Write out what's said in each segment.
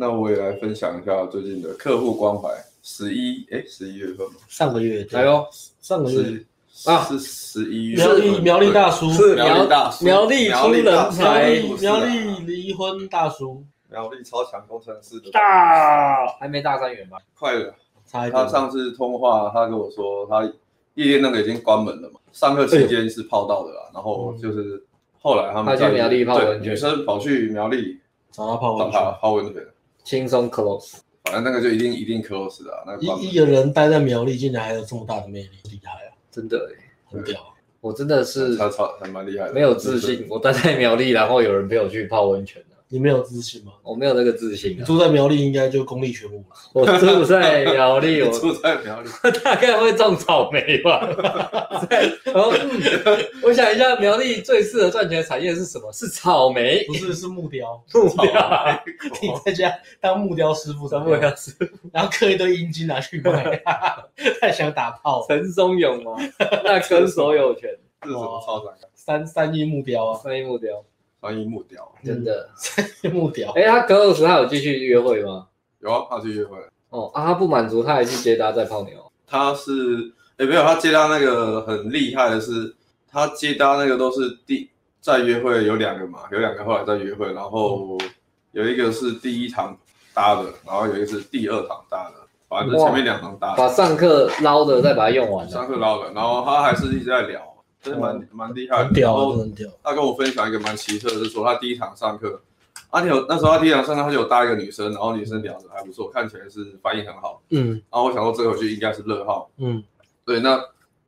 那我也来分享一下最近的客户关怀。十一哎，十一月份吗？上个月，哎呦，上个月啊，是十一月。苗栗苗栗大叔，是苗栗大叔，苗栗出人才，苗栗离婚大叔，苗栗超强工程师的大，还没大三元吧？快了，他上次通话，他跟我说，他夜店那个已经关门了嘛。上课期间是泡到的啦，然后就是后来他们在苗栗泡温泉，女生跑去苗栗找他泡温泉，泡温泉，轻松 close。反正那个就一定一定 close 的，那一一个人待在苗栗，竟然还有这么大的魅力，厉害啊！真的很屌。我真的是超超还蛮厉害的，没有自信。我待在苗栗，然后有人陪我去泡温泉。你没有自信吗？我没有那个自信。你住在苗栗应该就功力全无了。我住在苗栗，我住在苗栗，大概会种草莓吧。然后，我想一下，苗栗最适合赚钱的产业是什么？是草莓？不是，是木雕。木雕。你在家当木雕师傅，当木雕师傅，然后刻一堆阴茎拿去卖，太想打炮。陈松勇吗？那跟所有权。是什么超展？三三亿木雕啊，三亿木雕。三亿木雕，真的三亿 木雕。哎，他隔二十他有继续约会吗？有啊，他去约会。哦啊，他不满足，他还去接搭再泡妞。他是哎，没有，他接搭那个很厉害的是，他接搭那个都是第在约会有两个嘛，有两个后来在约会，然后有一个是第一堂搭的，然后有一个是第二堂搭的，反正前面两堂搭，把上课捞的再把它用完。上课捞的，然后他还是一直在聊。真的蛮蛮厉害的，然后他跟我分享一个蛮奇特的，就是说他第一堂上课，阿天有那时候他第一堂上课，他就有搭一个女生，然后女生聊得还不错，看起来是反应很好，嗯，然后我想说这个回去应该是乐号，嗯，对，那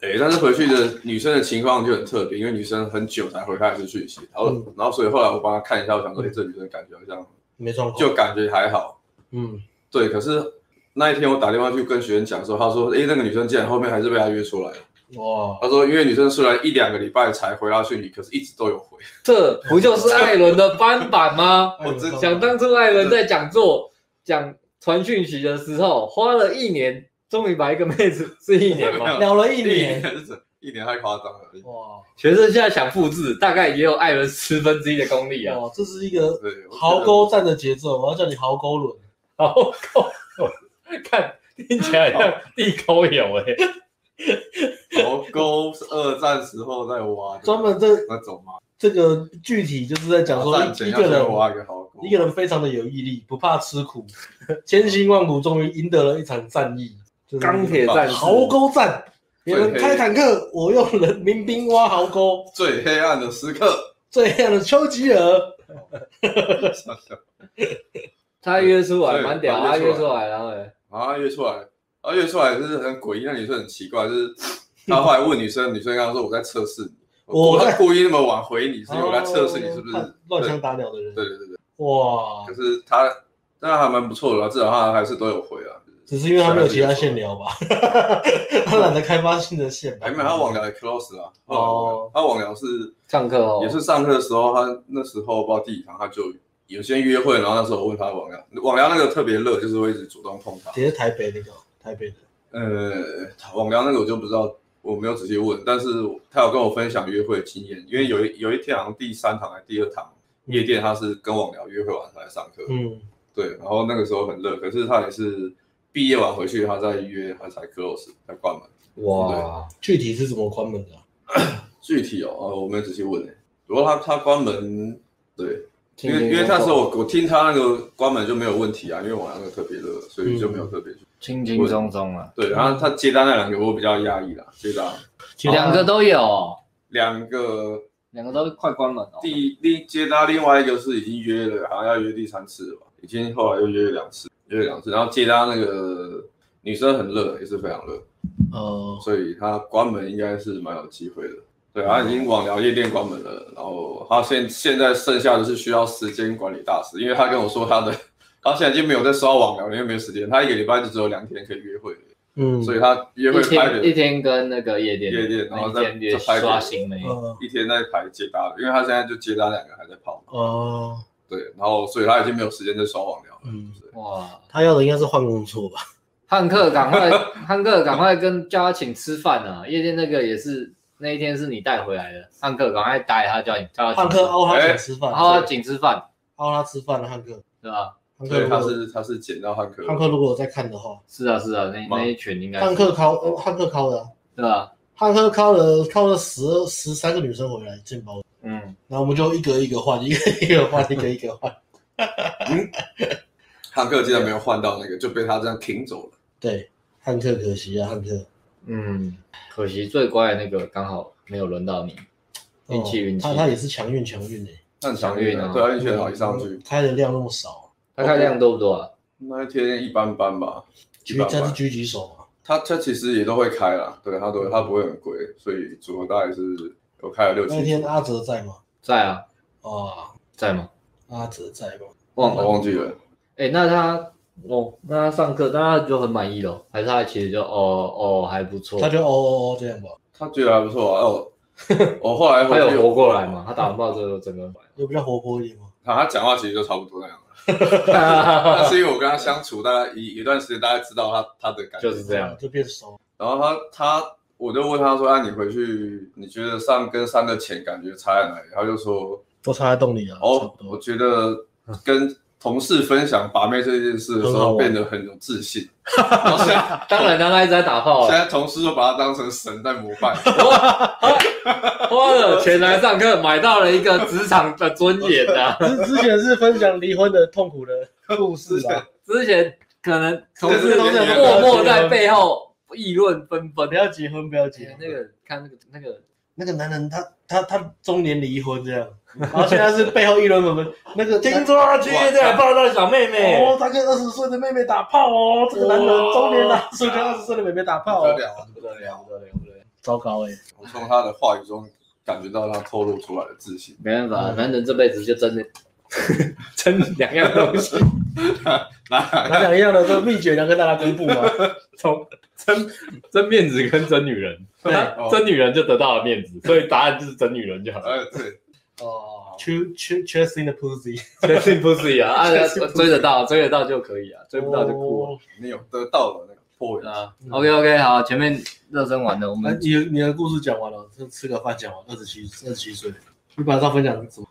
诶，但是回去的女生的情况就很特别，因为女生很久才回他一次讯息，然后然后所以后来我帮他看一下，我想说，哎，这女生感觉好像没状况，就感觉还好，嗯，对，可是那一天我打电话去跟学员讲说，他说，哎，那个女生竟然后面还是被他约出来了。哇，他说因为女生虽然一两个礼拜才回他讯息，可是一直都有回，这不就是艾伦的翻版吗？我真想当初艾伦在讲座讲传讯息的时候，花了一年，终于把一个妹子是一年吗？聊了一年，一年太夸张了。哇，学生现在想复制，大概也有艾伦十分之一的功力啊。哇，这是一个壕沟战的节奏，我要叫你壕沟轮，壕沟轮，看听起来像地沟油哎。壕沟是二战时候在挖，专门这那种吗？这个具体就是在讲说，一个人挖一个壕沟，一个人非常的有毅力，不怕吃苦，千辛万苦终于赢得了一场战役，就是、钢铁战、壕沟战。别人开坦克，我用人民兵挖壕沟。最黑暗的时刻，最黑暗的丘吉尔。他约出来蛮屌，他约出来，然后哎，啊约出来。而约出来就是很诡异，那女生很奇怪，就是 他后来问女生，女生刚刚说：“我在测试你，我在故意那么晚回你，是因为我在测试你是不是乱枪打鸟的人。”对对对对，哇！可是他，但还蛮不错的，至少他还是都有回啊。只是因为他没有其他线聊吧，他懒得开发新的线。还没有，他网聊也 close 啊。哦，他网聊是上课哦，也是上课的时候，他那时候不知道第几堂，他就有些约会，然后那时候我问他网聊，网聊那个特别热，就是会一直主动碰他。也是台北那个。台北的，呃，网聊那个我就不知道，我没有仔细问，但是他有跟我分享约会的经验，因为有一有一天好像第三堂还是第二堂夜店，他是跟网聊约会完才来上课，嗯，对，然后那个时候很热，可是他也是毕业完回去，他再约他才 close 才关门，哇，具体是怎么关门的？具体哦，哦，我没有仔细问诶，不过他他关门，对。因为因为那时候我我听他那个关门就没有问题啊，因为我那个特别热，所以就没有特别去轻轻松松了。对，然后他接单那两个我比较压抑啦，接单两个都有，两个两个都快关门了。第另接单另外一个是已经约了，好像要约第三次了吧？已经后来又约了两次，约了两次，然后接单那个女生很热，也是非常热，哦，所以他关门应该是蛮有机会的。对，他已经网聊夜店关门了，然后他现现在剩下的是需要时间管理大师，因为他跟我说他的，他现在已经没有在刷网聊，因为没有时间，他一个礼拜就只有两天可以约会，嗯，所以他约会拍的一天跟那个夜店夜店，然后再再拍刷新的，一天在排接搭，因为他现在就接搭两个还在跑，哦，对，然后所以他已经没有时间在刷网聊了，嗯，哇，他要的应该是换工作吧？汉克赶快，汉克赶快跟叫他请吃饭啊，夜店那个也是。那一天是你带回来的，汉克赶快带他叫你叫他。汉克哦他请吃饭，邀他请吃饭，邀他吃饭了汉克，对吧？所以他是他是捡到汉克。汉克如果有在看的话，是啊是啊，那那一群应该。汉克敲呃汉克敲的，对啊？汉克敲了敲了十十三个女生回来进包。嗯，然后我们就一个一个换，一个一个换，一个一个换。嗯，汉克竟然没有换到那个，就被他这样停走了。对，汉克可惜啊，汉克。嗯，可惜最乖的那个刚好没有轮到你，运气运气。他他也是强运强运的，很强运啊，对啊，运气好一上去，开的量那么少，他开量多不多啊？那一天一般般吧，举他是狙击手嘛，他他其实也都会开啦，对他都他不会很贵，所以组合大概是有开了六七。那天阿哲在吗？在啊，哦，在吗？阿哲在吗？忘了忘记了，哎，那他。哦，那他上课，那他就很满意了，还是他其实就哦哦还不错，他就哦哦哦这样吧，他觉得还不错啊。哦，我后来他有活过来嘛？他打完炮之后整个又比较活泼一点嘛？他他讲话其实就差不多那样了，但是因为我跟他相处大概一一段时间，大家知道他他的感觉就是这样，就变熟。然后他他我就问他说：“啊，你回去你觉得上跟上的钱感觉差在哪里？”他就说：“都差在动力啊。”哦，我觉得跟。同事分享把妹这件事的时候，变得很有自信。当然，他一直在打炮。现在同事都把他当成神在膜拜。花了钱来上课，买到了一个职场的尊严啊！之之前是分享离婚的痛苦的故事吧。之前可能同事都在默默在背后议论纷纷。不要结婚，不要结婚。那个看那个那个那个男人，他他他中年离婚这样。然后现在是背后议论我们那个听说他今天在抱到小妹妹哦，他跟二十岁的妹妹打炮哦，这个男人中年了，是跟二十岁的妹妹打炮，不得了啊，不得了，不得了，不得了，糟糕哎！我从他的话语中感觉到他透露出来的自信。没办法，男人这辈子就真的 真两样东西，哪哪两样的这个秘诀能跟大家公布吗？从真真面子跟真女人，对，真女人就得到了面子，所以答案就是真女人就好了。哎，对。哦，Ch Ch Chasing the pussy，chasing pussy 啊，啊，追得到，追得到就可以啊，追不到就哭。你有得到了那个破啊？OK OK，好，前面热身完了，我们你你的故事讲完了，就吃个饭讲完，二十七二十七岁，你把它分享什么？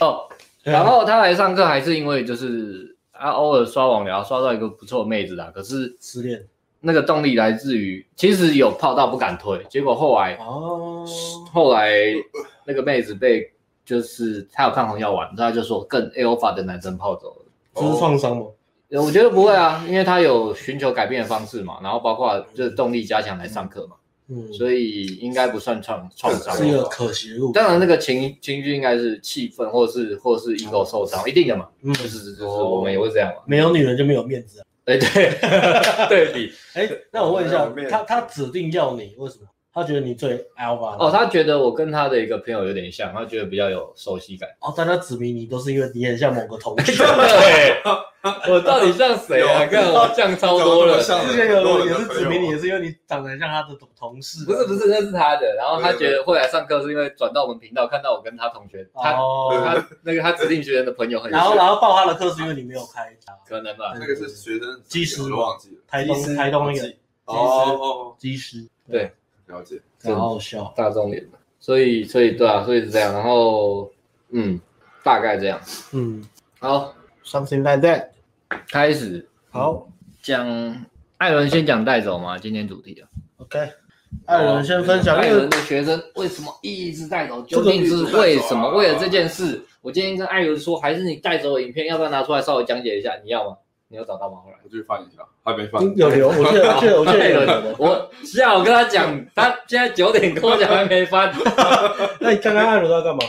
哦，然后他来上课还是因为就是啊，偶尔刷网聊刷到一个不错的妹子啦，可是失恋，那个动力来自于其实有泡到不敢推，结果后来哦，后来。那个妹子被就是她有抗红药丸，她就说更 alpha 的男生泡走了，这是创伤吗？我觉得不会啊，因为她有寻求改变的方式嘛，然后包括就是动力加强来上课嘛，嗯，所以应该不算创创伤，是一个可惜的路。当然那个情情绪应该是气愤，或是或是 ego 受伤，一定的嘛，嗯，就是就是我们也会这样嘛，没有女人就没有面子啊，对 对对比，哎，那我问一下，他他指定要你为什么？他觉得你最 alpha 哦，他觉得我跟他的一个朋友有点像，他觉得比较有熟悉感哦。但他指明你都是因为你很像某个同学。对，我到底像谁啊？看我像超多了。之前有人也是指明你，也是因为你长得像他的同事。不是不是，那是他的。然后他觉得会来上课是因为转到我们频道，看到我跟他同学，他他那个他指定学生的朋友很。然后然后报他的课是因为你没有开，可能吧？那个是学生机师，忘记了。台东台东那个机师机师对。了解，很好笑，大众脸。的，所以所以对啊，所以是这样，然后嗯，大概这样，嗯，好，something like that，开始，好，讲艾伦先讲带走嘛，今天主题啊，OK，艾伦先分享，艾伦的学生为什么一直带走，究竟是为什么？为了这件事，我今天跟艾伦说，还是你带走的影片，要不要拿出来稍微讲解一下？你要吗？你有找到吗？后来我去翻一下，还没翻。有留，我记得，我记得，我记得有。我下午跟他讲，他现在九点跟我讲还没翻。那你刚刚艾伦在干嘛？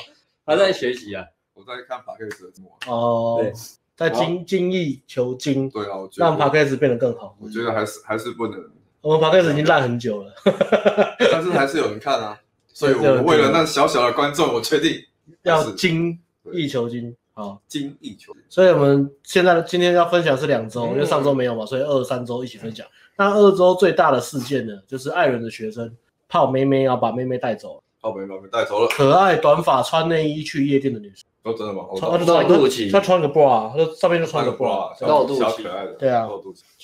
他在学习啊。我在看 Podcast 哦，对，在精精益求精。对啊，让 Podcast 变得更好。我觉得还是还是不能。我们 Podcast 已经烂很久了，但是还是有人看啊。所以我为了那小小的观众，我确定要精益求精。好，精益求精。所以我们现在今天要分享是两周，因为上周没有嘛，所以二三周一起分享。那二周最大的事件呢，就是艾伦的学生泡妹妹要把妹妹带走了，泡妹妹带走了，可爱短发穿内衣去夜店的女生。哦，真的吗？穿露肚脐，她穿个 bra，她上面就穿个 bra，露肚脐，对啊，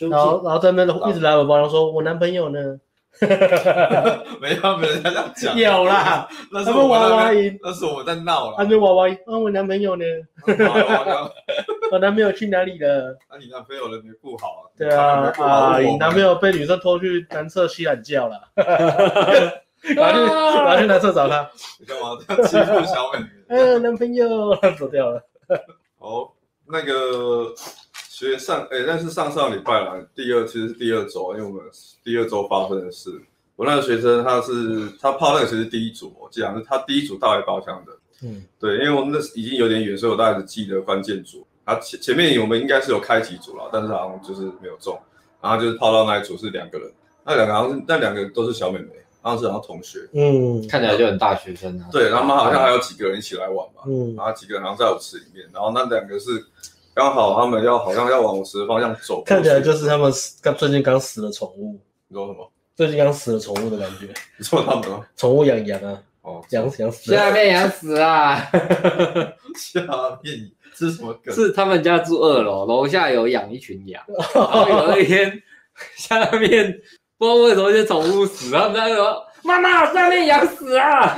然后然后在那一直来我包，然后说我男朋友呢？没有，没人家这样讲。有啦，那是娃娃音，那是我在闹了。还没娃娃音，啊，我男朋友呢？我男朋友去哪里了？那你男朋友人没顾好啊？对啊，啊，你男朋友被女生拖去男厕洗懒觉了。拿去拿去男厕找他。你干嘛这样欺负小美？嗯，男朋友走掉了。哦，那个学上哎，那是上上礼拜啦，第二其实是第二周，因为我们第二周发生的事。我那个学生他是他泡那个其实是第一组，我记得是他第一组倒来包厢的。嗯，对，因为我们那已经有点远，所以我大概是记得关键组。他前前面我们应该是有开几组了，但是好像就是没有中。然后就是泡到那一组是两个人，那两个好像是那两个都是小妹妹，好像是然后同学。嗯，看起来就很大学生啊。对，他们好像还有几个人一起来玩嘛。嗯，然后几个人好像在舞池里面，然后那两个是刚好他们要好像要往舞池的方向走。看起来就是他们刚最近刚死了宠物。你说什么？最近刚死了宠物的感觉。你说他们吗？宠物养羊啊。哦，养养死，下面养死啊！下面是什么梗？是他们家住二楼，楼下有养一群羊。然后有一天，下面不知道为什么一些宠物死，然后他说：“妈妈，下面羊死啊！”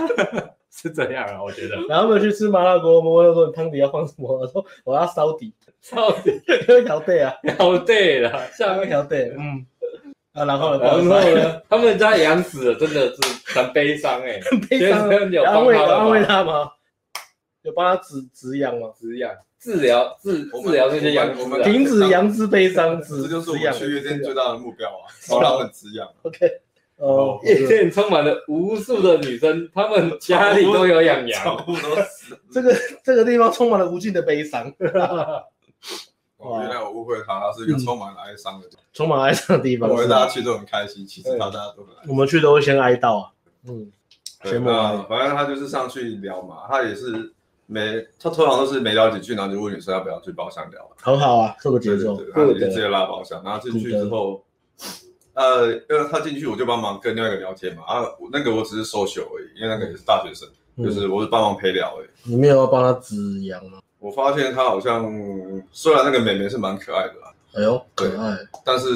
是这样啊，我觉得。然后我们去吃麻辣锅，我问说：“汤底要放什么？”我说：“我要烧底，烧底，要对啊，要对了，下面要对，嗯。”啊，然后，然后呢？他们家养死了，真的是很悲伤哎，很悲伤。有安慰安慰他吗？有帮他止止痒吗？止痒、治疗、治治疗这些羊，停止羊之悲伤，止这就是我们去夜店最大的目标啊，让他们止痒。OK，哦，夜店充满了无数的女生，她们家里都有养羊，宠物都死。这个这个地方充满了无尽的悲伤。哦，原来我误会他，他是一个充满了哀伤的地方，充满哀伤的地方。我们大家去都很开心，其实大家都很。我们去都会先哀悼啊。嗯，对，那反正他就是上去聊嘛，他也是没，他通常都是没聊几句，然后就问女生要不要去包厢聊。很好啊，这个节奏。他就直接拉包厢，然后进去之后，呃，因为他进去我就帮忙跟另外一个聊天嘛，啊，那个我只是 social 而已，因为那个也是大学生，就是我是帮忙陪聊而已。你没有要帮他止痒吗？我发现他好像，虽然那个妹妹是蛮可爱的啦，哎呦，可爱，但是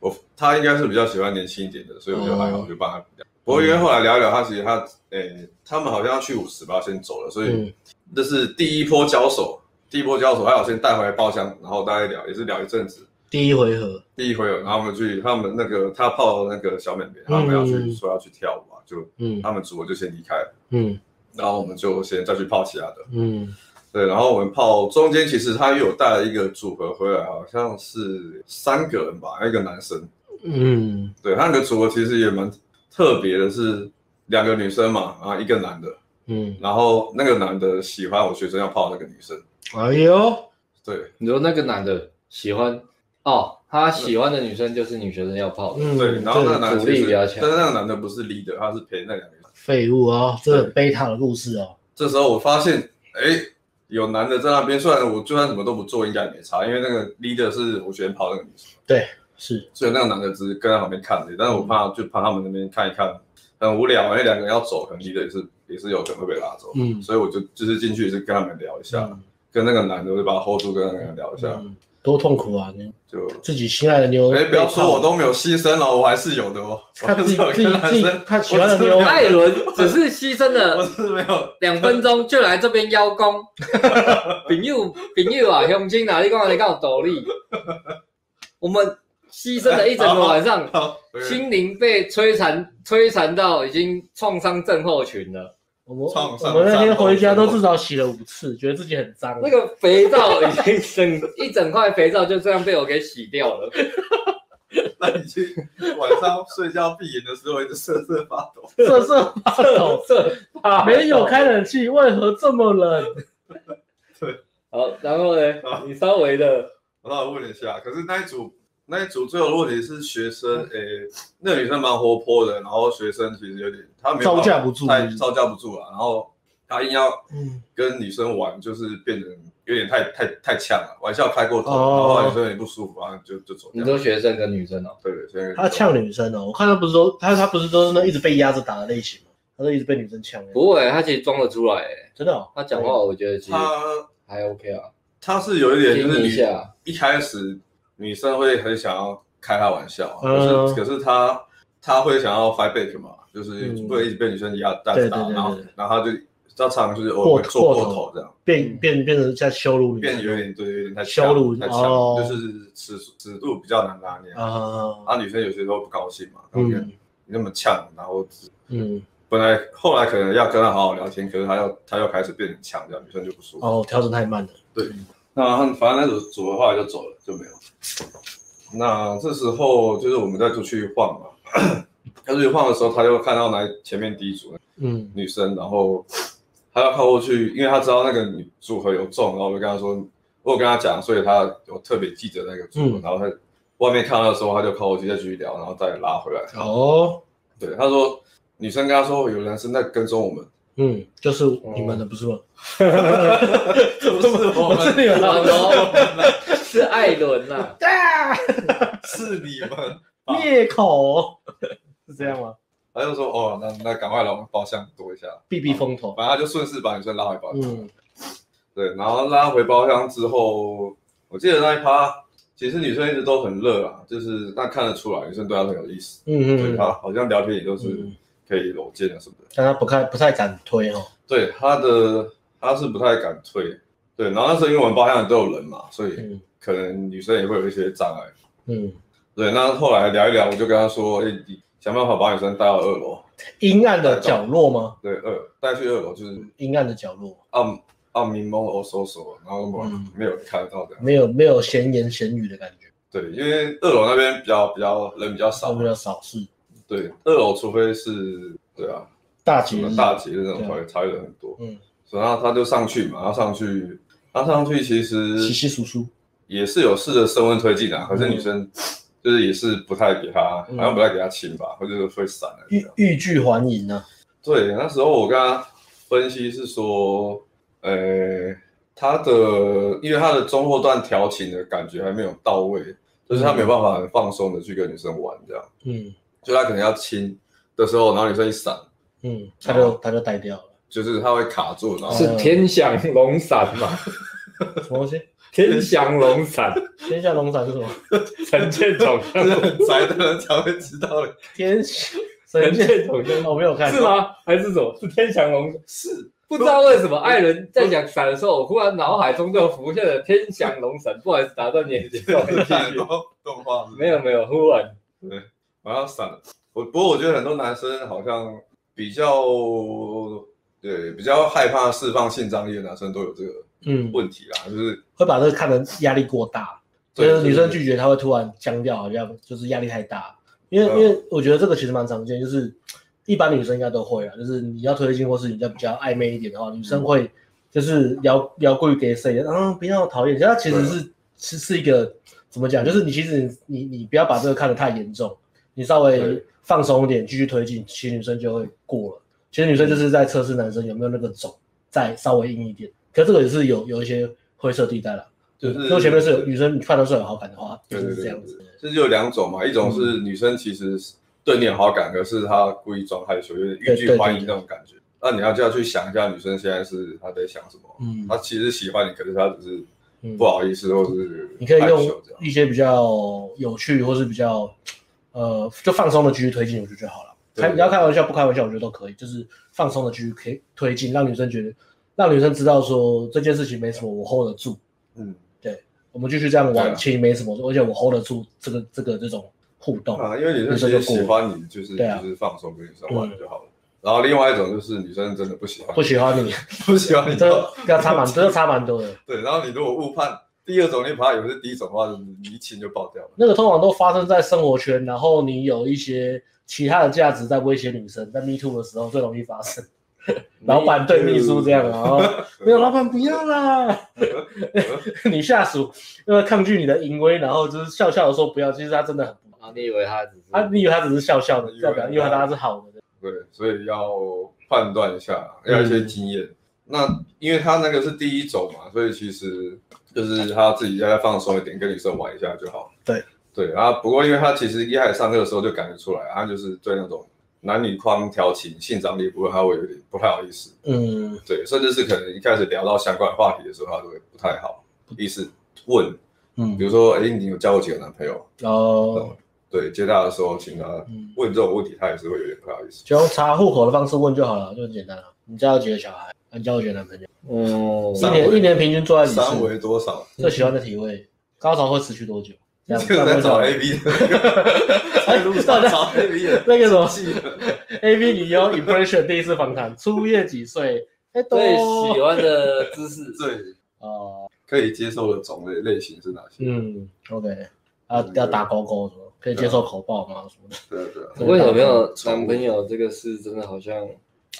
我他应该是比较喜欢年轻一点的，所以我就还好，就帮他聊。不过因为后来聊一聊，他其实他，诶，他们好像要去舞池吧，先走了，所以这是第一波交手，第一波交手，还好先带回来包厢，然后大家聊，也是聊一阵子。第一回合，第一回合，然后我们去他们那个他泡那个小妹妹，他们要去说要去跳舞啊，就，嗯，他们组就先离开了，嗯，然后我们就先再去泡其他的，嗯。对，然后我们泡中间，其实他又有带了一个组合回来，好像是三个人吧，一个男生。嗯，对，他那个组合其实也蛮特别的，是两个女生嘛，然后一个男的。嗯，然后那个男的喜欢我学生要泡那个女生。哎呦，对，你说那个男的喜欢哦，他喜欢的女生就是女学生要泡的。嗯，对，然后那个男的比较强，但是那个男的不是 leader，他是陪那两个人。废物哦，这是贝塔的故事哦。这时候我发现，哎。有男的在那边，虽然我就算什么都不做，应该也没差，因为那个 leader 是我喜欢泡那个女生。对，是。所以那个男的只是跟在旁边看着，但是我怕就怕他们那边看一看很无聊，因为两个人要走，可能 leader 也是也是有可能会被拉走。嗯。所以我就就是进去也是跟他们聊一下，跟那个男的我就把他 hold 住，跟那个人聊一下。多痛苦啊！你就自己心爱的妞，哎，不要说我都没有牺牲了，我还是有的哦。他自己自己他喜欢的妞，艾伦只是牺牲了，我是没有两分钟就来这边邀功。朋友朋友啊，乡亲啊，你讲你讲有道理。我们牺牲了一整个晚上，心灵被摧残摧残到已经创伤症候群了。我们我们那天回家都至少洗了五次，觉得自己很脏。那个肥皂已经 整一整块肥皂就这样被我给洗掉了。那你去晚上睡觉闭眼的时候一直瑟瑟发抖，瑟瑟发抖，瑟没有开冷气，为何这么冷？对，好，然后呢？你稍微的，我稍微问一下，可是那一组。那一组最后如果你是学生，诶、欸，那个女生蛮活泼的，然后学生其实有点，他没招架不住，太招架不住了，然后他硬要跟女生玩，就是变得有点太太太呛了，玩笑开过头，哦、然后女生有点不舒服，然后就就走。你说学生跟女生哦？对对，他呛女生哦，我看他不是说他他不是都是那一直被压着打的类型吗？他都一直被女生呛。不会，他其实装得出来，真的、哦。他讲话我觉得其实他还 OK 啊，他是有一点就是你一开始。女生会很想要开他玩笑，可是可是他他会想要 fight back 嘛，就是不会一直被女生压带着打，然后然后他就比较长就是偶尔做过头这样，变变变成在羞辱你，变有点对，有点太羞辱太强，就是尺尺度比较难拿捏。啊。啊，女生有些时候不高兴嘛，嗯，你那么呛，然后嗯，本来后来可能要跟他好好聊天，可是他要他又开始变成呛，这样女生就不舒服。哦，调整太慢了。对，那反正那组组的话就走了，就没有。那这时候就是我们再出去晃嘛，他出去晃的时候，他就看到来前面第一组嗯女生，然后他要靠过去，因为他知道那个女组合有中，然后我就跟他说，我有跟他讲，所以他有特别记得那个组合，嗯、然后他外面看到的时候，他就靠过去再继续聊，然后再拉回来。哦，对，他说女生跟他说有男生在跟踪我们，嗯，就是你们的不是吗？不是我们，是你们的。是艾伦呐，对啊，是你们灭口，是这样吗？他就说哦，那那赶快来我们包厢躲一下，避避风头。反正他就顺势把女生拉回包厢。嗯，对，然后拉回包厢之后，我记得那一趴，其实女生一直都很热啊，就是那看得出来女生对他很有意思。嗯嗯，对他好像聊天也都是可以搂肩啊什么的。但他不太不太敢推哦。对，他的他是不太敢推。对，然后那时候因为我们包厢里都有人嘛，所以。可能女生也会有一些障碍，嗯，对。那后来聊一聊，我就跟他说：“哎，你想办法把女生带到二楼，阴暗的角落吗？”对，二带去二楼就是阴暗的角落，暗暗明蒙哦，搜索，然后没有看得到的，没有没有闲言闲语的感觉。对，因为二楼那边比较比较人比较少，比较少是。对，二楼除非是，对啊，大节大节那种才才人很多，嗯。然后他就上去嘛，他上去，他上去其实稀稀疏疏。也是有试着升温推进啊，可是女生就是也是不太给他，好像不太给他亲吧，或者是会闪了。欲欲拒还迎呢？对，那时候我跟他分析是说，呃，他的因为他的中后段调情的感觉还没有到位，就是他没有办法很放松的去跟女生玩这样。嗯，就他可能要亲的时候，然后女生一闪，嗯，他就他就呆掉了，就是他会卡住，然后是天降龙闪嘛？什么东西？天翔龙伞，天翔龙伞是什么？陈建总，是很宅的人才会知道的。天陈建总，我没有看，是吗？还是什么？是天翔龙？是不知道为什么艾伦在讲伞的时候，我忽然脑海中就浮现了天翔龙闪。不好意思，打断你，继续。动 画没有没有，忽然对，我要闪。我不过我觉得很多男生好像比较对比较害怕释放性张力的男生都有这个。嗯，问题啦，就是会把这个看得压力过大，所以女生拒绝他会突然僵掉，好像就是压力太大。因为因为我觉得这个其实蛮常见，就是一般女生应该都会啊，就是你要推进或是你要比较暧昧一点的话，女生会就是聊聊过于给谁，嗯，不要讨厌，其实其实是是是一个怎么讲，就是你其实你你不要把这个看得太严重，你稍微放松一点继续推进，其实女生就会过了。其实女生就是在测试男生有没有那个种再稍微硬一点。可这个也是有有一些灰色地带了，就是如果前面是有女生你看到是有好感的话，就是这样子。这就有两种嘛，一种是女生其实对你有好感，可是她故意装害羞，有点欲拒还迎那种感觉。那你要就要去想一下，女生现在是她在想什么？嗯，她其实喜欢你，可是她只是不好意思，或是你可以用一些比较有趣或是比较呃就放松的继续推进，我觉得就好了。开你要开玩笑不开玩笑，我觉得都可以，就是放松的继续可以推进，让女生觉得。让女生知道说这件事情没什么，我 hold 得住。嗯，对，我们继续这样玩，其实没什么，而且我 hold 得住这个这个这种互动啊。因为女生就喜欢你，就是就是放松跟女生玩就好了。然后另外一种就是女生真的不喜欢，不喜欢你，不喜欢你，这要差蛮，这要差蛮多的。对，然后你如果误判第二种，你把它以为是第一种的话，你一亲就爆掉了。那个通常都发生在生活圈，然后你有一些其他的价值在威胁女生，在 me too 的时候最容易发生。老板对秘书这样啊，没有老板不要啦，你下属因为抗拒你的淫威，然后就是笑笑的说不要，其实他真的很不好。你以为他只是啊？你以为他只是笑笑的，代表因为他是好的。对，所以要判断一下，要一些经验。那因为他那个是第一种嘛，所以其实就是他自己要放松一点，跟女生玩一下就好。对对啊，不过因为他其实一开始上课的时候就感觉出来，他就是对那种。男女框调情、性张力不会，他会有点不太好意思。嗯，对，甚至是可能一开始聊到相关话题的时候，他都会不太好意思问。嗯，比如说，哎，你有交过几个男朋友？哦，对，接待的时候，请他问这种问题，他也是会有点不好意思。就用查户口的方式问就好了，就很简单了。你家有几个小孩？你交过几个男朋友？哦，一年一年平均做爱几次？三围多少？最喜欢的体位，高潮会持续多久？这个在找 A B 的，在路上找 A B 的，那个什么，A B 女优 impression 第一次访谈，初夜几岁？最喜欢的姿势，对，哦，可以接受的种类类型是哪些？嗯，OK，啊，要打勾勾什么？可以接受口爆吗？什么的？对对对。为什么没有男朋友？这个是真的好像，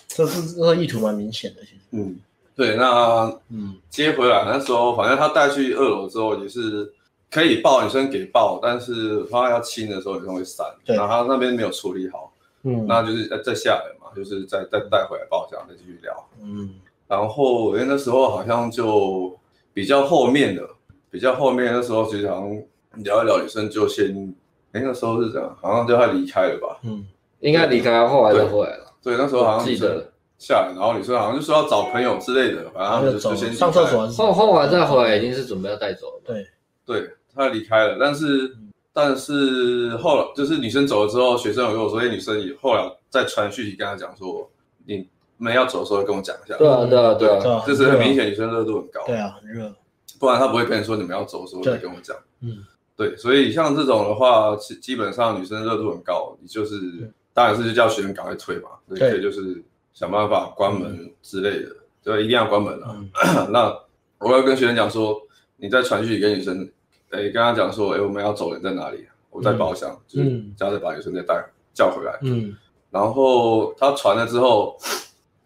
这是这个意图蛮明显的，其实。嗯，对，那嗯，接回来那时候，反正他带去二楼之后也是。可以抱女生给抱，但是她要亲的时候女生会闪，然后她那边没有处理好，嗯，那就是再下来嘛，就是再再带回来抱这样再继续聊，嗯，然后因为那时候好像就比较后面的，比较后面那时候其实好像聊一聊女生就先，哎那时候是这样，好像就他离开了吧，嗯，应该离开后来就回来了，对，那时候好像记得下来，然后女生好像就说要找朋友之类的，反正就先上厕所，后后来再回来已经是准备要带走了，对对。他离开了，但是、嗯、但是后来就是女生走了之后，学生有跟我说，哎，女生也后来再传讯息跟他讲说，你们要走的时候跟我讲一下。对啊，对啊，对啊，就是很明显女生热度很高。对啊，很热。不然他不会跟你说你们要走的时候再跟我讲。嗯，对，所以像这种的话，基基本上女生热度很高，你就是当然是就叫学生赶快退嘛，所以就是想办法关门之类的，就一定要关门了。那我要跟学生讲说，你在传讯息给女生。哎，跟他讲说，哎，我们要走，人在哪里？我在包厢，嗯、就是家里把女生再带叫回来。嗯，然后他传了之后，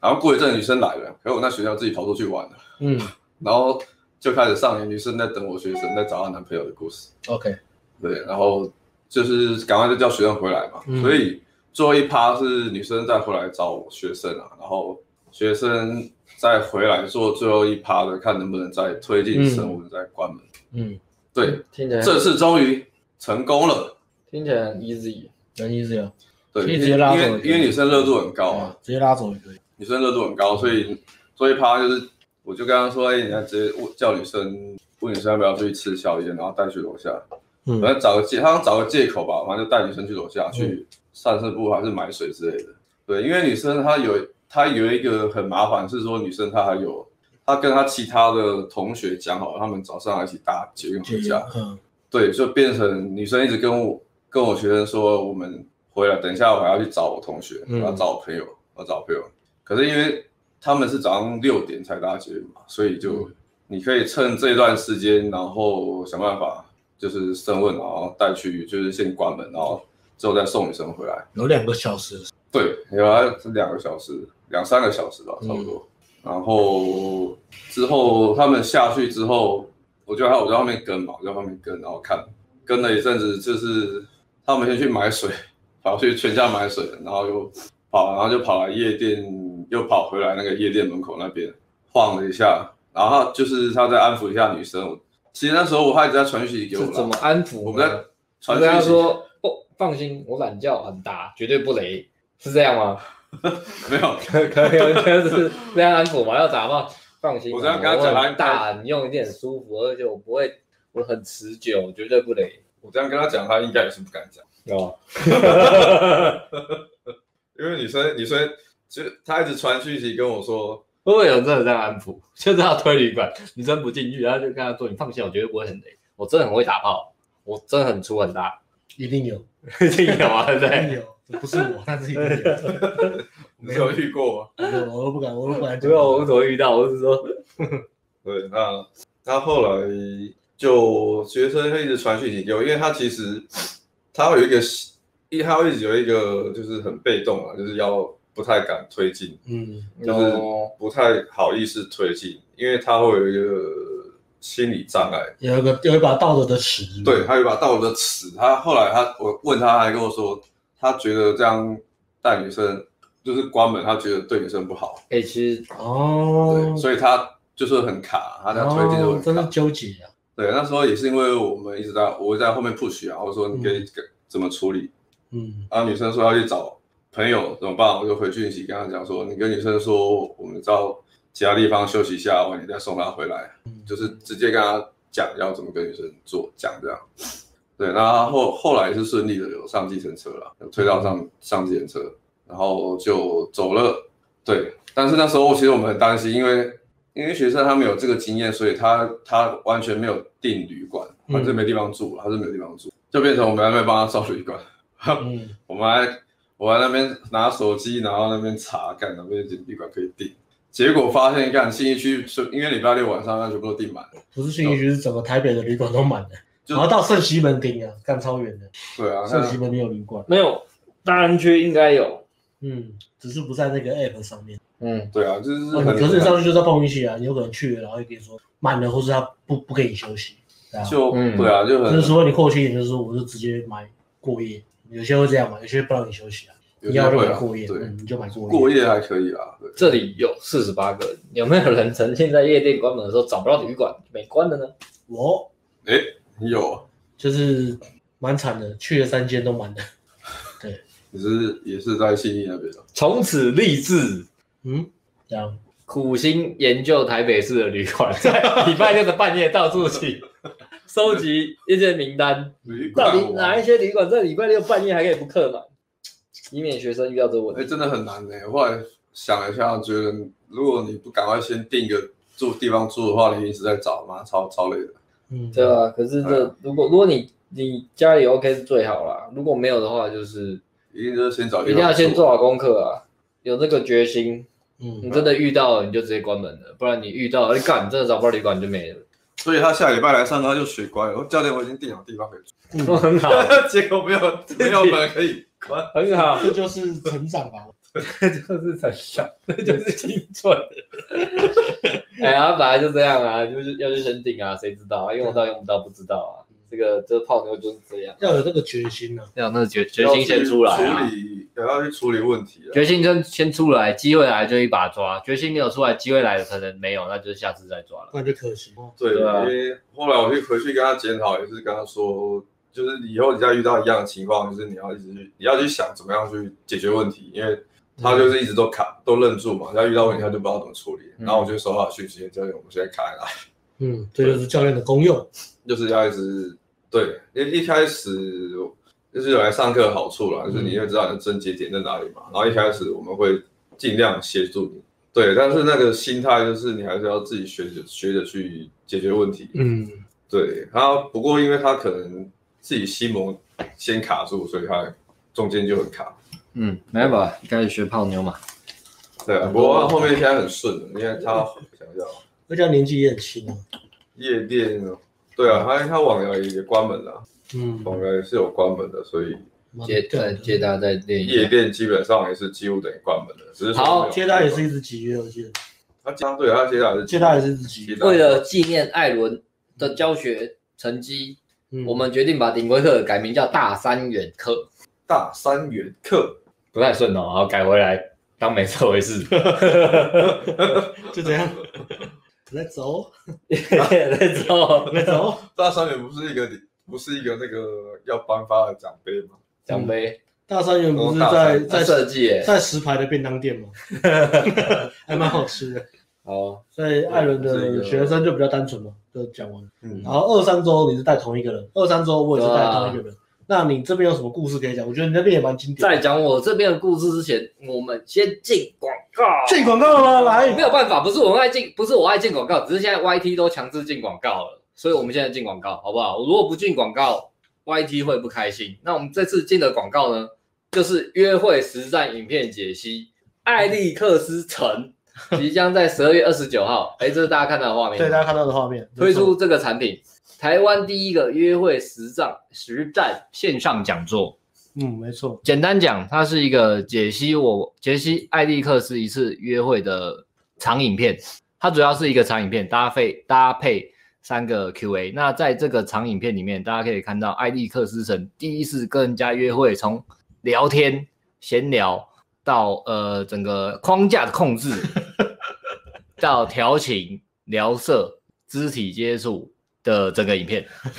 然后过一阵女生来了，可是我那学校自己跑出去玩了。嗯，然后就开始上演女生在等我学生在找她男朋友的故事。OK，对，然后就是赶快就叫学生回来嘛。嗯、所以最后一趴是女生再回来找我学生啊，然后学生再回来做最后一趴的，看能不能再推进生物，再关门。嗯。对，听起来这次终于成功了，听起来很 easy，很 easy 啊。对，因为因为女生热度很高啊，直接拉走也可以。女生热度很高，所以所以趴就是，我就跟他说，哎，你要直接问叫女生，问女生要不要出去吃宵夜，然后带去楼下，嗯反正找个借，他想找个借口吧，反正就带女生去楼下去散散步，还是买水之类的。对，因为女生她有她有一个很麻烦，是说女生她还有。他跟他其他的同学讲好了，他们早上一起搭捷运回家。嗯，对，就变成女生一直跟我跟我学生说，我们回来，等一下我还要去找我同学，我要找我朋友，我要找朋友。可是因为他们是早上六点才搭捷运嘛，所以就你可以趁这段时间，然后想办法就是升问，然后带去，就是先关门，然后之后再送女生回来。有两个小时。对，有啊，是两个小时，两三个小时吧，差不多。然后之后他们下去之后，我就在我在后面跟嘛，我在后面跟，然后看跟了一阵子，就是他们先去买水，跑去全家买水，然后又跑，然后就跑来夜店，又跑回来那个夜店门口那边晃了一下，然后就是他在安抚一下女生。其实那时候我还一直在传讯息给我，怎么安抚？我们在传讯息，跟他说不放心，我懒觉很大，绝对不雷，是这样吗？没有，可可以，就是这样安抚嘛，要打吗？放心，我这样跟他讲，他大，你用一定很舒服，而且我不会，我很持久，绝对不累。我这样跟他讲，他应该也是不敢讲。哦，因为女生女生就他一直传讯息跟我说，会不会有人真的这样安抚？就是要推旅馆，女生不进去，然后就跟他说：“你放心，我绝对不会很累，我真的很会打炮，我真的很粗很大，一定有，一定有啊，对不对？”有。不是我，他自己有。没有遇过，没有，我都不敢，我都不敢。没有，我怎么遇到？我是说，对，那他后来就学生会一直传讯息给我，因为他其实他会有一个，一他会一直有一个就是很被动啊，就是要不太敢推进，嗯，就是不太好意思推进，因为他会有一个心理障碍，有一个有一把道德的尺，对，他有一把道德的尺。他后来他我问他，还跟我说。他觉得这样带女生就是关门，他觉得对女生不好。哎、欸，其实哦，对，所以他就是很卡，他在推进就很卡，哦、真的纠结啊。对，那时候也是因为我们一直在我在后面 push 啊，我说你可以怎么处理？嗯，然后女生说要去找朋友怎么办？我就回讯息跟他讲说，你跟女生说我们到其他地方休息一下，我你再送她回来，嗯、就是直接跟她讲要怎么跟女生做，讲这样。对，那后后来是顺利的，有上计程车了，有推到上上计程车，然后就走了。对，但是那时候其实我们很担心，因为因为学生他没有这个经验，所以他他完全没有订旅馆，反正没地方住，他是没有地方住，就变成我们在那边帮他找旅馆。嗯，我们还我在那边拿手机，然后那边查，看哪边有旅馆可以订。结果发现，干信义区是因为礼拜六晚上那全部都订满了。不是信义区，是整个台北的旅馆都满了，然后到圣西门町啊，干超远的。对啊，圣西门町有旅馆没有？大安区应该有，嗯，只是不在那个 app 上面。嗯，对啊，就是。可是你上去就是要碰运气啊，你有可能去了，然后又跟你说满了，或是他不不给你休息。就对啊，就很。就是说你过去，就是说我就直接买过夜，有些会这样嘛，有些不让你休息啊。你要买过夜，对，你就买过夜。过夜还可以啦。这里有四十八个人，有没有人曾经在夜店关门的时候找不到旅馆没关的呢？我，哎，有，就是蛮惨的，去了三间都满的。对，也是也是在新义那边的。从此立志，嗯，这样苦心研究台北市的旅馆，在 礼拜六的半夜到处去 收集一些名单，到底哪一些旅馆在礼拜六半夜还可以不客满？以免学生遇到这个问题，哎，真的很难呢。后来想了一下，觉得如果你不赶快先定个住地方住的话，你一直在找嘛，超超累的。嗯，对啊。可是这、啊、如果如果你你家里 OK 是最好啦，如果没有的话，就是一定就是先找，一定要先做好功课啊，有这个决心。嗯，你真的遇到了，你就直接关门了，不然你遇到了，你干，你真的找不到旅馆，你就没了。所以他下礼拜来上课就学乖了。教练，我已经订好地方可以住，嗯、很好。结果没有没有门可以。很好，这就是成长吧，这就是成长，这就是青春。哎呀，本来就这样啊，就是要去先定啊，谁知道啊？用得到用不到不知道啊。这个这个泡妞就是这样，要有这个决心呢、啊，要有那个决决心先出来啊，处理要去处理问题，决心先先出来，机会来就一把抓，决心没有出来，机会来了可能没有，那就是下次再抓了，那就可惜。对，对啊、因为后来我去回去跟他检讨，也是跟他说。就是以后你再遇到一样的情况，就是你要一直去，你要去想怎么样去解决问题，因为他就是一直都卡，都愣住嘛。他遇到问题他就不知道怎么处理，嗯、然后我就收到讯息，教练，我们现在开了。嗯，这就是教练的功用，就是要一直对，因为一开始就是有来上课的好处啦，就是你会知道你的症结点在哪里嘛。然后一开始我们会尽量协助你，对，但是那个心态就是你还是要自己学着学着去解决问题。嗯，对。然后不过因为他可能。自己心魔先卡住，所以他中间就很卡。嗯，没办法，开始学泡妞嘛。对啊，不过后面现在很顺了，因为他想要，那家年纪也很轻啊。夜店，对啊，他他网聊也关门了。嗯，网聊也是有关门的，所以接对接搭在练夜店基本上也是几乎等于关门了。只是好，接搭也是一直集约，我记得。他相对他接搭是接搭也是一直集约，为了纪念艾伦的教学成绩。我们决定把顶规课改名叫大三元课，大三元课不太顺哦，好改回来当没这回事，就这样。来走，来走，来走。大三元不是一个，不是一个那个要颁发的奖杯吗？奖杯。大三元不是在在设计，在石牌的便当店吗？还蛮好吃的。好，所以艾伦的学生就比较单纯嘛，就讲完。嗯，然后二三周你是带同一个人，二三周我也是带同一个人。那你这边有什么故事可以讲？我觉得你那边也蛮经典。在讲我这边的故事之前，我们先进广告。进广告了吗？来，没有办法，不是我爱进，不是我爱进广告，只是现在 YT 都强制进广告了，所以我们现在进广告，好不好？如果不进广告，YT 会不开心。那我们这次进的广告呢，就是约会实战影片解析，艾利克斯城。即将在十二月二十九号，哎，这是大家看到的画面。对，大家看到的画面，推出这个产品，台湾第一个约会实战实战线上讲座。嗯，没错。简单讲，它是一个解析我解析艾利克斯一次约会的长影片。它主要是一个长影片，搭配搭配三个 Q&A。那在这个长影片里面，大家可以看到艾利克斯神第一次跟人家约会，从聊天闲聊。到呃整个框架的控制，到调情、聊色、肢体接触的整个影片，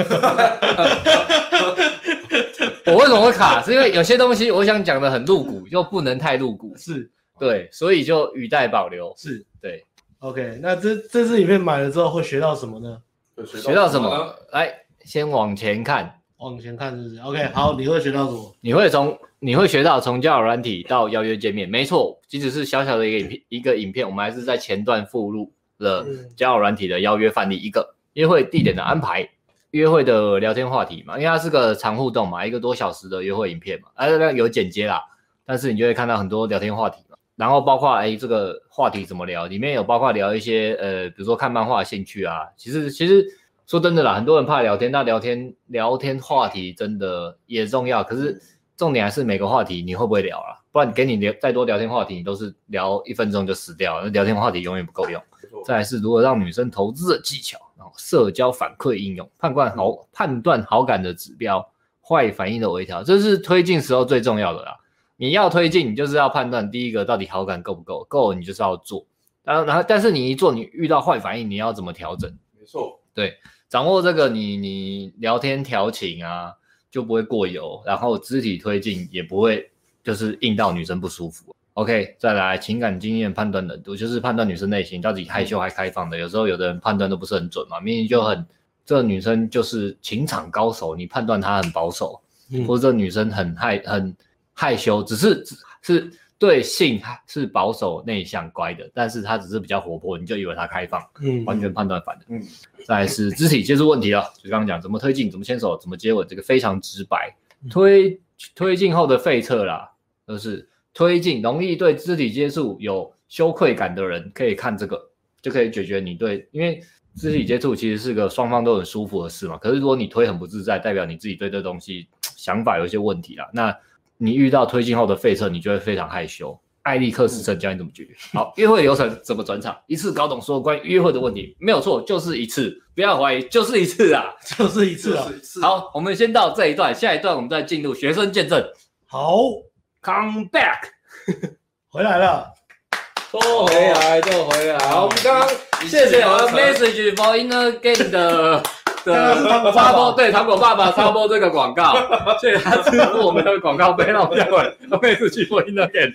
我为什么会卡？是因为有些东西我想讲的很露骨，又不能太露骨，是对，所以就语带保留。是对，OK，那这这支影片买了之后会学到什么呢？学到什么？来，先往前看，往前看是不是？OK，好，你会学到什么？你会从你会学到从交友软体到邀约见面，没错，即使是小小的一个影片，一个影片，我们还是在前段附录了交友软体的邀约范例，一个约会地点的安排，约会的聊天话题嘛，因为它是个长互动嘛，一个多小时的约会影片嘛，而且有剪接啦，但是你就会看到很多聊天话题嘛，然后包括哎这个话题怎么聊，里面有包括聊一些呃，比如说看漫画的兴趣啊，其实其实。说真的啦，很多人怕聊天，那聊天聊天话题真的也重要。可是重点还是每个话题你会不会聊啊？不然给你聊再多聊天话题，你都是聊一分钟就死掉了。那聊天话题永远不够用。再来是如何让女生投资的技巧，社交反馈应用，判断好判断好感的指标，坏反应的微调，这是推进时候最重要的啦。你要推进，你就是要判断第一个到底好感够不够，够你就是要做。然后然后但是你一做，你遇到坏反应，你要怎么调整？没错，对。掌握这个你，你你聊天调情啊，就不会过油，然后肢体推进也不会就是硬到女生不舒服。OK，再来情感经验判断的，我就是判断女生内心到底害羞还开放的。有时候有的人判断都不是很准嘛，明明就很这个女生就是情场高手，你判断她很保守，嗯、或者这女生很害很害羞，只是只是。对性是保守、内向、乖的，但是她只是比较活泼，你就以为她开放，嗯，完全判断反的，嗯。再来是肢体接触问题了，就刚刚讲怎么推进、怎么牵手、怎么接吻，这个非常直白。推推进后的废撤啦，就是推进容易对肢体接触有羞愧感的人，可以看这个，就可以解决你对，因为肢体接触其实是个双方都很舒服的事嘛。可是如果你推很不自在，代表你自己对这东西想法有一些问题啦。那你遇到推进后的废侧，你就会非常害羞。艾利克斯成教你怎么解决？好，约会流程怎么转场？一次搞懂所有关于约会的问题，没有错，就是一次，不要怀疑，就是一次啊，就是一次啊。好，我们先到这一段，下一段我们再进入学生见证。好，Come back，回来了，都回来，都回来。好，我们刚刚谢谢我的 message for inner game 的。的，插播对糖果爸爸插播这个广告，谢谢他支付我们的广告费，让我们下回我们是去播音的店。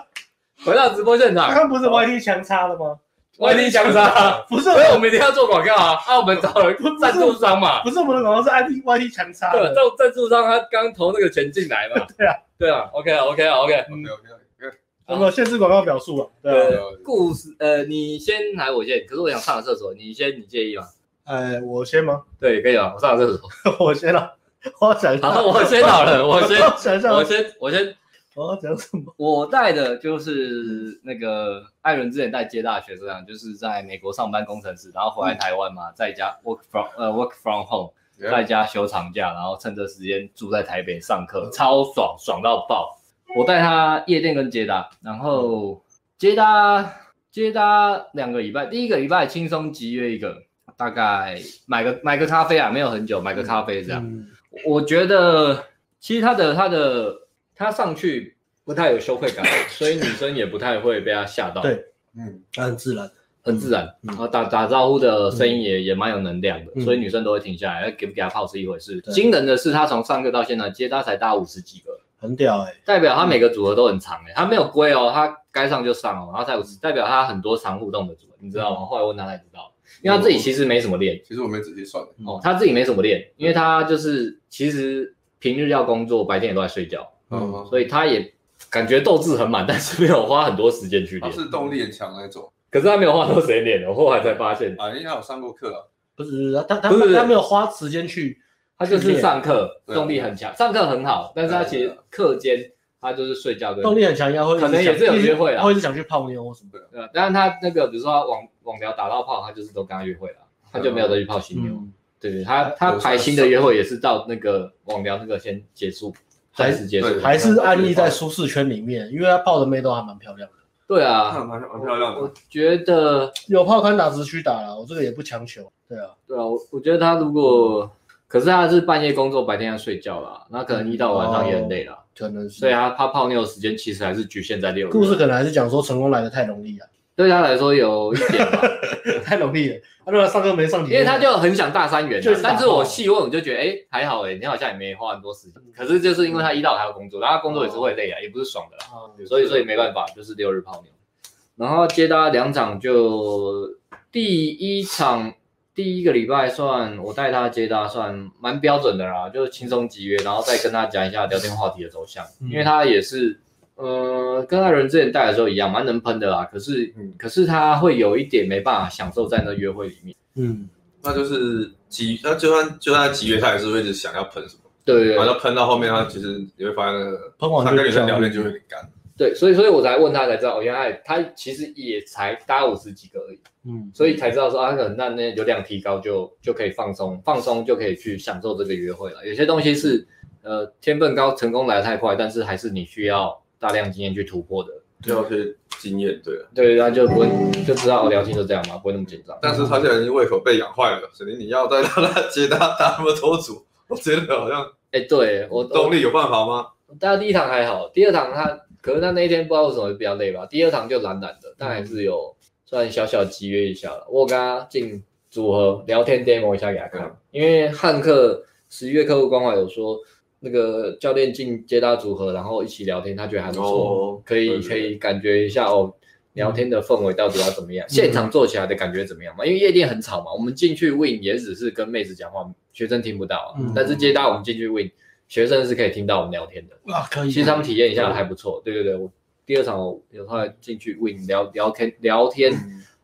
回到直播现场，刚刚不是 YT 强插了吗？YT 强杀不是，所以我们一定要做广告啊！啊，我们找了赞助商嘛，不是我们的广告是 IT 外地强杀。对，赞赞助商他刚投那个钱进来嘛。对啊，对啊，OK 啊，OK 啊，OK，OK OK，有没有限制广告表述啊？对，故事呃，你先来，我先。可是我想上个厕所，你先，你介意吗？呃，我先吗？对，可以啊。我上个厕所，我先了。我想好，我先好了。我先我先，我先。我要讲什么？我带的就是那个艾伦之前带接大学生，就是在美国上班工程师，然后回来台湾嘛，在家 work from 呃 work from home，在家休长假，然后趁这时间住在台北上课，超爽，爽到爆。我带他夜店跟接搭，然后接搭接搭两个礼拜，第一个礼拜轻松集约一个。大概买个买个咖啡啊，没有很久，买个咖啡这样。嗯、我觉得其实他的他的他上去不太有羞愧感，所以女生也不太会被他吓到。对，嗯，他很自然，很自然。然后打打招呼的声音也、嗯、也蛮有能量的，所以女生都会停下来。给不给他泡是一回事。惊人的是，他从上课到现在接他才搭五十几个，很屌哎、欸，代表他每个组合都很长哎、欸，他没有归哦，他该上就上哦，然后才五十，代表他很多长互动的组合，你知道吗？后来问他才知道。因为他自己其实没什么练，其实我没仔细算哦，他自己没什么练，因为他就是其实平日要工作，白天也都在睡觉，嗯，所以他也感觉斗志很满，但是没有花很多时间去练。他是动力很强那种，可是他没有花多时间练，我后来才发现。啊，因为他有上过课啊，不是他他不是。他没有花时间去，他就是上课动力很强，上课很好，但是他其实课间。他就是睡觉的，动力很强，应该会可能也是有约会啊，会是想去泡妞或什么。的。对，但是他那个比如说他网网聊打到炮，他就是都跟他约会了，他就没有再去泡新妞。对，他他排新的约会也是到那个网聊那个先结束，开始结束，还是安逸在舒适圈里面，因为他泡的妹都还蛮漂亮的。对啊，蛮蛮漂亮的。我觉得有泡看打直区打了，我这个也不强求。对啊，对啊，我我觉得他如果，可是他是半夜工作，白天要睡觉啦，那可能一到晚上也很累了。可能是，所以他他泡妞的时间其实还是局限在六日。故事可能还是讲说成功来的太容易了，对他来说有一点吧，太容易了。他如果上课没上，因为他就很想大三元，但是我细问我就觉得，哎，还好哎，你好像也没花很多时间。可是就是因为他一到还要工作，然后工作也是会累啊，也不是爽的啦，所以所以没办法，就是六日泡妞。然后接搭两场就第一场第一个礼拜算我带他接搭算蛮标准的啦，就是轻松集约，然后再跟他讲一下聊天话题的走向，嗯、因为他也是呃跟他人之前带的时候一样，蛮能喷的啦。可是、嗯、可是他会有一点没办法享受在那约会里面。嗯，那就是集，那就算就算集约，他也是会一直想要喷什么。对，对，对，然后喷到后面，他其实你会发现那个喷完他跟女生聊天就会有点干。对，所以所以我才问他才知道，哦，原来他其实也才搭五十几个而已，嗯，所以才知道说啊，可能那那流量提高就就可以放松，放松就可以去享受这个约会了。有些东西是呃天分高，成功来得太快，但是还是你需要大量经验去突破的，就要些经验，对啊，对，他就不会就知道聊天就这样嘛，不会那么紧张。但是他现在已经胃口被养坏了，所以你要再让他接他打那么多组，我觉得好像，哎，对我动力有办法吗？大家第一堂还好，第二堂他。可能他那一天不知道为什么会比较累吧，第二堂就懒懒的，但还是有算小小集约一下了。我跟他进组合聊天 demo 一下给他看，因为汉克十一月客户关怀有说那个教练进接搭组合，然后一起聊天，他觉得还不错，哦、可以对对对可以感觉一下哦，聊天的氛围到底要怎么样，嗯、现场做起来的感觉怎么样嘛？因为夜店很吵嘛，我们进去 win 也只是跟妹子讲话，学生听不到，嗯、但是接搭我们进去 win。学生是可以听到我们聊天的啊，可以。其实他们体验一下还不错，对对对。我第二场有他进去 win 聊聊天聊天，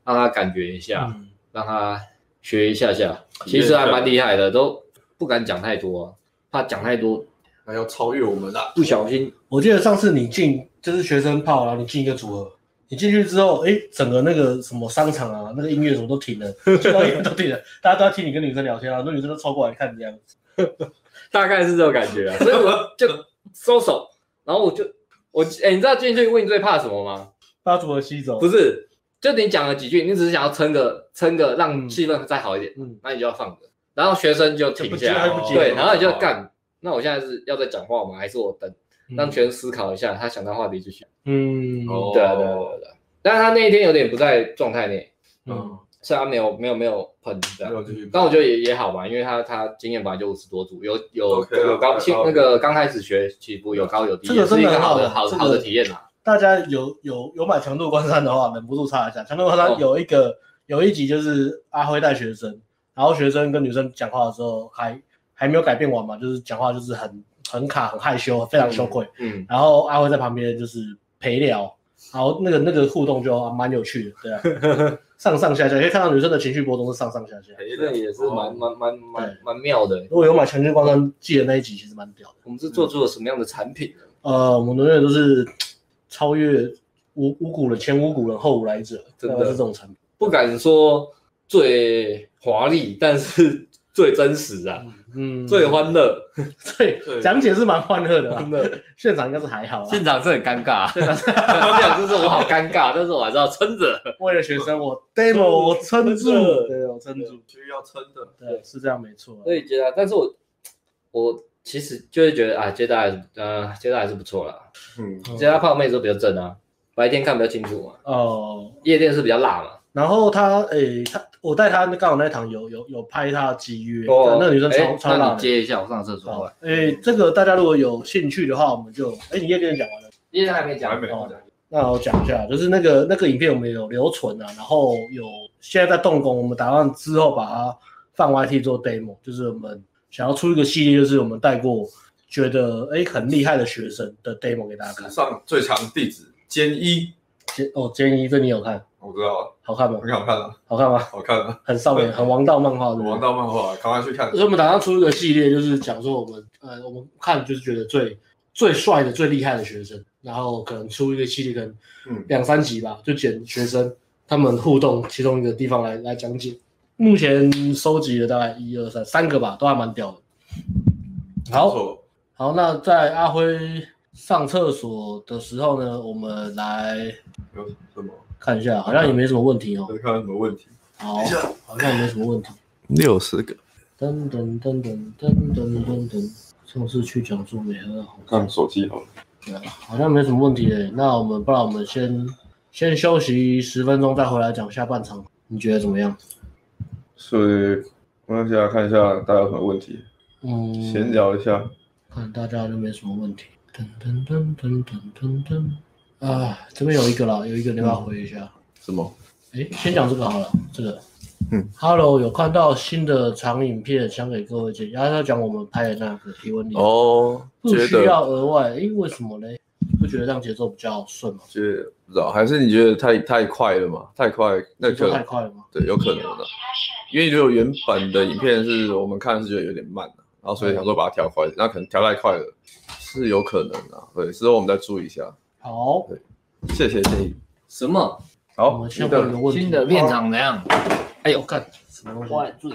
让他感觉一下，让他学一下下，其实还蛮厉害的，都不敢讲太多，怕讲太多还要超越我们了。不小心，我记得上次你进就是学生炮，然后你进一个组合，你进去之后，哎，整个那个什么商场啊，那个音乐什么都停了，所有人都停了，大家都要听你跟女生聊天啊，那女生都凑过来看这样子。大概是这种感觉啊，所以我就收手，然后我就我哎、欸，你知道进去问你最怕什么吗？把组合吸走？不是，就你讲了几句，你只是想要撑个撑个，让气氛再好一点，嗯，那你就要放着，然后学生就停下来，对，然后你就干。那我现在是要在讲话吗？还是我等让学生思考一下，他想到话题就行。嗯，对啊，对啊，对啊。但是他那一天有点不在状态内，嗯。是他没有没有没有喷这样，但我觉得也也好吧，因为他他经验本来就五十多组，有有有高新那个刚开始学起步有高有低，这个是一个好的好好的体验啦。大家有有有买强度关山的话，忍不住插一下。强度关山有一个有一集就是阿辉带学生，然后学生跟女生讲话的时候还还没有改变完嘛，就是讲话就是很很卡很害羞，非常羞愧。嗯，然后阿辉在旁边就是陪聊，然后那个那个互动就蛮有趣的，对啊。上上下下，可以看到女生的情绪波动是上上下下，这也是蛮蛮蛮蛮蛮妙的。如果有买强劲关山记的那一集，其实蛮屌的。我们是做出了什么样的产品呢？呃，我们永远都是超越无无古人，前无古人后无来者，真的是这种产品。不敢说最华丽，但是最真实啊。嗯，最欢乐，对，讲解是蛮欢乐的，真的。现场应该是还好，现场是很尴尬，现场就是我好尴尬，但是我还是要撑着。为了学生，我 demo 我撑住，对，我撑住，需要撑的，对，是这样没错。所以接搭，但是我我其实就会觉得啊，接待还是呃，接待还是不错啦。嗯，接待泡妹都比较正啊，白天看比较清楚嘛。哦，夜店是比较辣嘛。然后他诶，他我带他刚好那堂有有有拍他的集约，那个女生超超辣。接一下，我上厕所。诶，这个大家如果有兴趣的话，我们就诶，你夜店讲完了，夜店还没讲，还没讲。那我讲一下，就是那个那个影片我们有留存啊，然后有现在在动工，我们打算之后把它放 YT 做 demo，就是我们想要出一个系列，就是我们带过觉得诶很厉害的学生的 demo 给大家看。上最强弟子兼一，兼哦兼一，这你有看？我知道，好看吗？很好看啊，好看吗？好看啊，很少年，很王道漫画的。王道漫画，赶快去看。所以我们打算出一个系列，就是讲说我们，呃，我们看就是觉得最最帅的、最厉害的学生，然后可能出一个系列，可能两三集吧，就剪学生他们互动其中一个地方来来讲解。目前收集了大概一二三三个吧，都还蛮屌的。好，好，那在阿辉上厕所的时候呢，我们来有什么？看一下，好像也没什么问题哦。看什么问题？好，好像也没什么问题。六十个。噔噔噔噔噔噔噔噔。上次去讲座没很好。看手机好了。对啊，好像没什么问题诶。那我们不然我们先先休息十分钟，再回来讲下半场。你觉得怎么样？所以我想下看一下大家有什么问题。嗯。闲聊一下。看大家都没什么问题。噔噔噔噔噔噔噔。啊，这边有一个了，有一个你要回一下。什么？哎，先讲这个好了，这个嗯，Hello，有看到新的长影片，想给各位建议。然后他讲我们拍的那个体温计哦，不需要额外，因，为什么呢？不觉得这样节奏比较顺吗？觉得不知道，还是你觉得太太快了嘛？太快，那可能太快了吗？对，有可能的。因为如果原本的影片是我们看是觉得有点慢的，然后所以想说把它调快，那可能调太快了，是有可能的。对，之后我们再注意一下。好，谢，谢谢建议。什么？好，新的新的片场怎样？哎呦，看什么东西？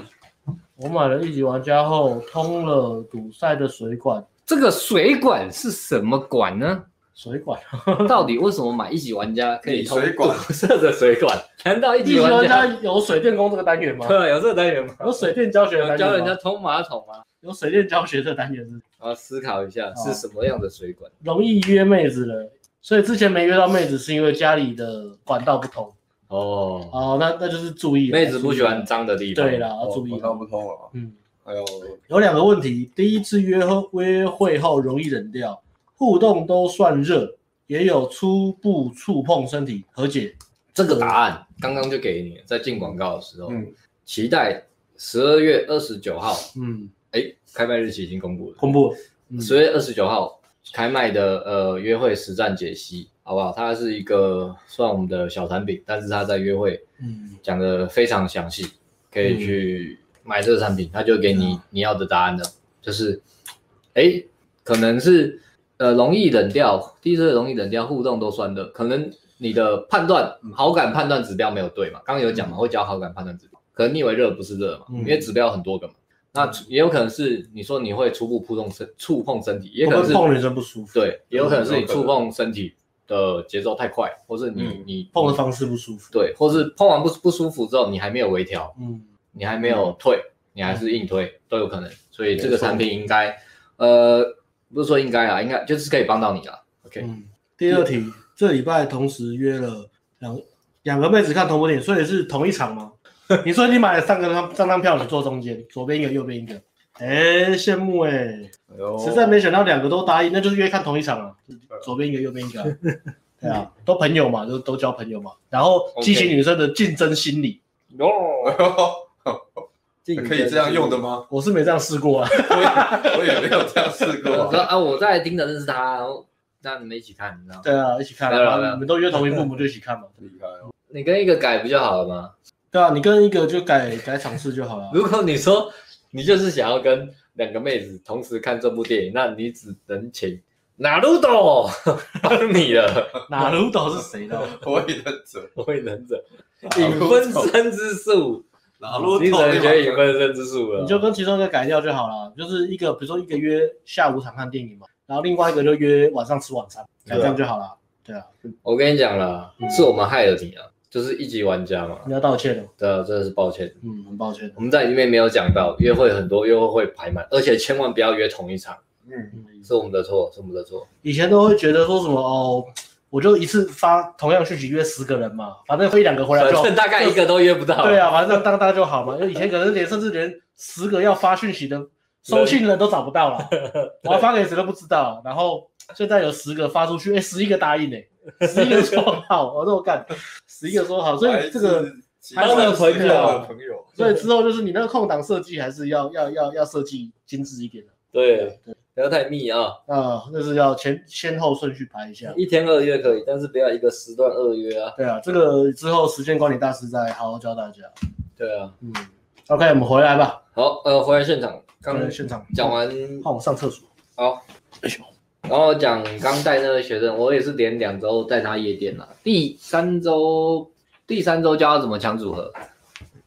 我买了一级玩家后，通了堵塞的水管。这个水管是什么管呢？水管 到底为什么买一级玩家可以通堵塞的水管？难道一级玩家有水电工这个单元吗？对，有这个单元吗？有水电教学单元教人家通马桶吗？有水电教学这单元是？我要思考一下是什么样的水管。容易约妹子了，所以之前没约到妹子是因为家里的管道不通。哦哦，那那就是注意，妹子不喜欢脏的地方。对啦，要注意。管道不通了。嗯，还有有两个问题，第一次约后约会后容易冷掉，互动都算热，也有初步触碰身体，和解？这个答案刚刚就给你，在进广告的时候，嗯，期待十二月二十九号，嗯，哎，开卖日期已经公布了，公布了，十二月二十九号开卖的呃约会实战解析。好不好？它是一个算我们的小产品，但是它在约会，嗯，讲的非常详细，可以去买这个产品，它就给你你要的答案了。就是，哎，可能是呃容易冷掉，第一次容易冷掉，互动都酸的，可能你的判断好感判断指标没有对嘛？刚刚有讲嘛，会教好感判断指标，可能你以为热不是热嘛？因为指标很多个嘛。那也有可能是你说你会初步触碰身触碰身体，也可能是碰女生不舒服，对，也有可能是你触碰身体。的节奏太快，或是你、嗯、你碰的方式不舒服，对，或是碰完不不舒服之后，你还没有微调，嗯，你还没有退，嗯、你还是硬推、嗯、都有可能，所以这个产品应该，呃，不是说应该啊，应该就是可以帮到你了。OK，嗯，第二题，嗯、这礼拜同时约了两两个妹子看同部电影，所以是同一场吗？你说你买了三个张三张票，你坐中间，左边一个，右边一个。哎，羡慕哎！哎，实在没想到两个都答应，那就是约看同一场啊，左边一个，右边一个，对啊，都朋友嘛，都都交朋友嘛，然后激起女生的竞争心理。哦，可以这样用的吗？我是没这样试过啊，我也没有这样试过。啊，我在盯着认识他，然后让你们一起看，你知道吗？对啊，一起看，你们都约同一部，不就一起看嘛？厉害哦！你跟一个改不就好了吗？对啊，你跟一个就改改场次就好了。如果你说。你就是想要跟两个妹子同时看这部电影，那你只能请哪鲁斗帮你了。哪鲁斗是谁呢？火影忍者，火影忍者，影分身之术。哪鲁斗，你只能学影分身之术了。你就跟其中一个改掉就好了，就是一个，比如说一个约下午场看电影嘛，然后另外一个就约晚上吃晚餐，这样就好了。对啊，我跟你讲了，是我们害了你啊。就是一级玩家嘛，你要道歉哦。对啊，真的是抱歉。嗯，很抱歉。我们在里面没有讲到约会很多，约会会排满，而且千万不要约同一场。嗯，是我们的错，是我们的错。以前都会觉得说什么哦，我就一次发同样讯息约十个人嘛，反正一两个回来就大概一个都约不到。对啊，反正当大就好嘛。因为以前可能连甚至连十个要发讯息的收信人都找不到了，我要发给谁都不知道。然后现在有十个发出去，哎，十一个答应哎。十一个说好，我说干，十一个说好，所以这个他的朋友，朋友，所以之后就是你那个空档设计还是要要要要设计精致一点的。对对，不要太密啊。啊，那是要前先后顺序排一下。一天二约可以，但是不要一个时段二约啊。对啊，这个之后时间管理大师再好好教大家。对啊，嗯，OK，我们回来吧。好，呃，回来现场，刚现场讲完，换我上厕所。好，哎呦。然后讲刚带那个学生，我也是连两周带他夜店了。第三周，第三周教他怎么抢组合。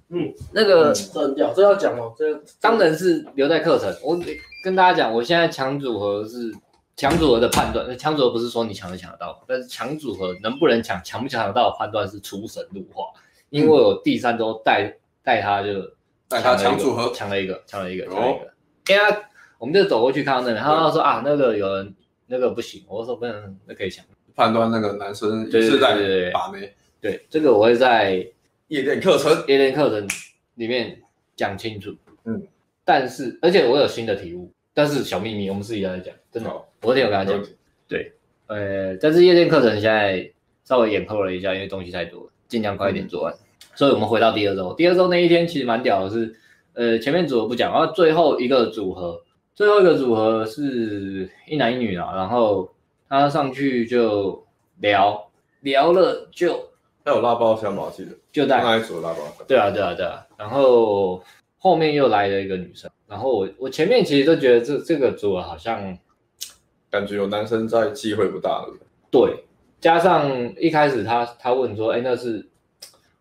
嗯，那个这很屌，这要讲哦。这当然是留在课程。我跟大家讲，我现在抢组合是抢组合的判断。抢组合不是说你抢没抢得到，但是抢组合能不能抢，抢不抢得到的判断是出神入化。因为我第三周带带他就带他抢组合，抢了一个，抢了一个，抢了一个。哦。因为他我们就走过去看到那个，他说啊，那个有人。那个不行，我说不能，那可以抢判断那个男生是在把妹。对，这个我会在夜店课程夜店课程里面讲清楚。嗯，但是而且我有新的体悟，但是小秘密，我们私底下再讲。真的，昨天有跟他讲。对，呃，但是夜店课程现在稍微延后了一下，因为东西太多了，尽量快一点做完。所以我们回到第二周，第二周那一天其实蛮屌的是，呃，前面组合不讲，然后最后一个组合，最后一个组合是一男一女啊，然后他上去就聊聊了就，他有拉包厢吗？我记得就带那一组拉包厢。对啊，对啊，对啊，然后后面又来了一个女生，然后我我前面其实都觉得这这个组合好像感觉有男生在，机会不大了。对，加上一开始他他问说，哎，那是。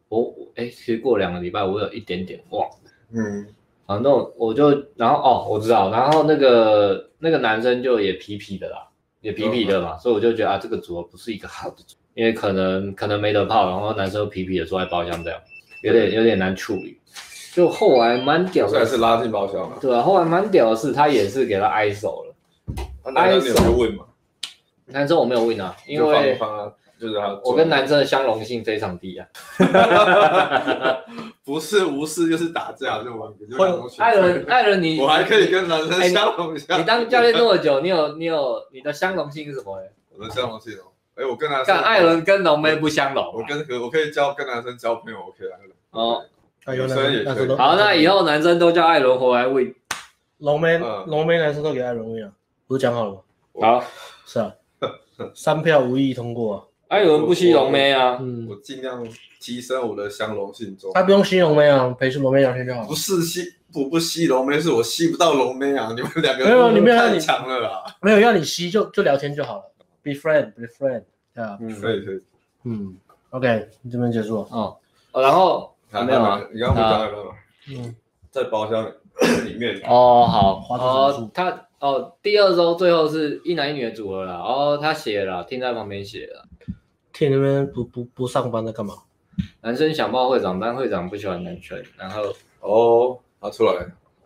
我哎，其实过两个礼拜，我有一点点忘。嗯，反正我就然后哦，我知道，然后那个那个男生就也皮皮的啦，也皮皮的嘛，嗯、所以我就觉得啊，这个组合不是一个好的因为可能可能没得泡，然后男生皮皮的坐在包厢这样，有点有点难处理。就后来蛮屌的，还是拉进包厢了。对啊，后来蛮屌的是，他也是给他挨手了。挨手问嘛？男生我没有问啊，因为。就是他，我跟男生的相容性非常低啊，不是无视就是打架，就完全。艾伦，艾伦，你我还可以跟男生相容一下。你当教练那么久，你有你有你的相容性是什么？我的相容性哦，哎，我跟男生。艾伦跟龙妹不相容。我跟我可以交跟男生交朋友，OK 啊。哦，女生也可以。好，那以后男生都叫艾伦回来喂。龙妹，龙妹男生都给艾伦喂啊，不是讲好了吗？好，是啊，三票无异通过。艾伦不吸龙妹啊，嗯，我尽量提升我的相容性中。他不用吸龙妹啊，陪是龙妹聊天就好。不是吸，我不吸龙妹，是我吸不到龙妹啊！你们两个没有，你们太强了啦。没有要你吸就就聊天就好了，be friend，be friend，对啊，嗯，可以可以，嗯，OK，你这边结束哦，然后没有啊，你刚刚不讲了吗？嗯，在包厢里面。哦，好，哦，他哦，第二周最后是一男一女的组合了，哦，他写了，听在旁边写了。天那边不不不上班在干嘛？男生想报会长，但会长不喜欢男生。然后哦，他出来。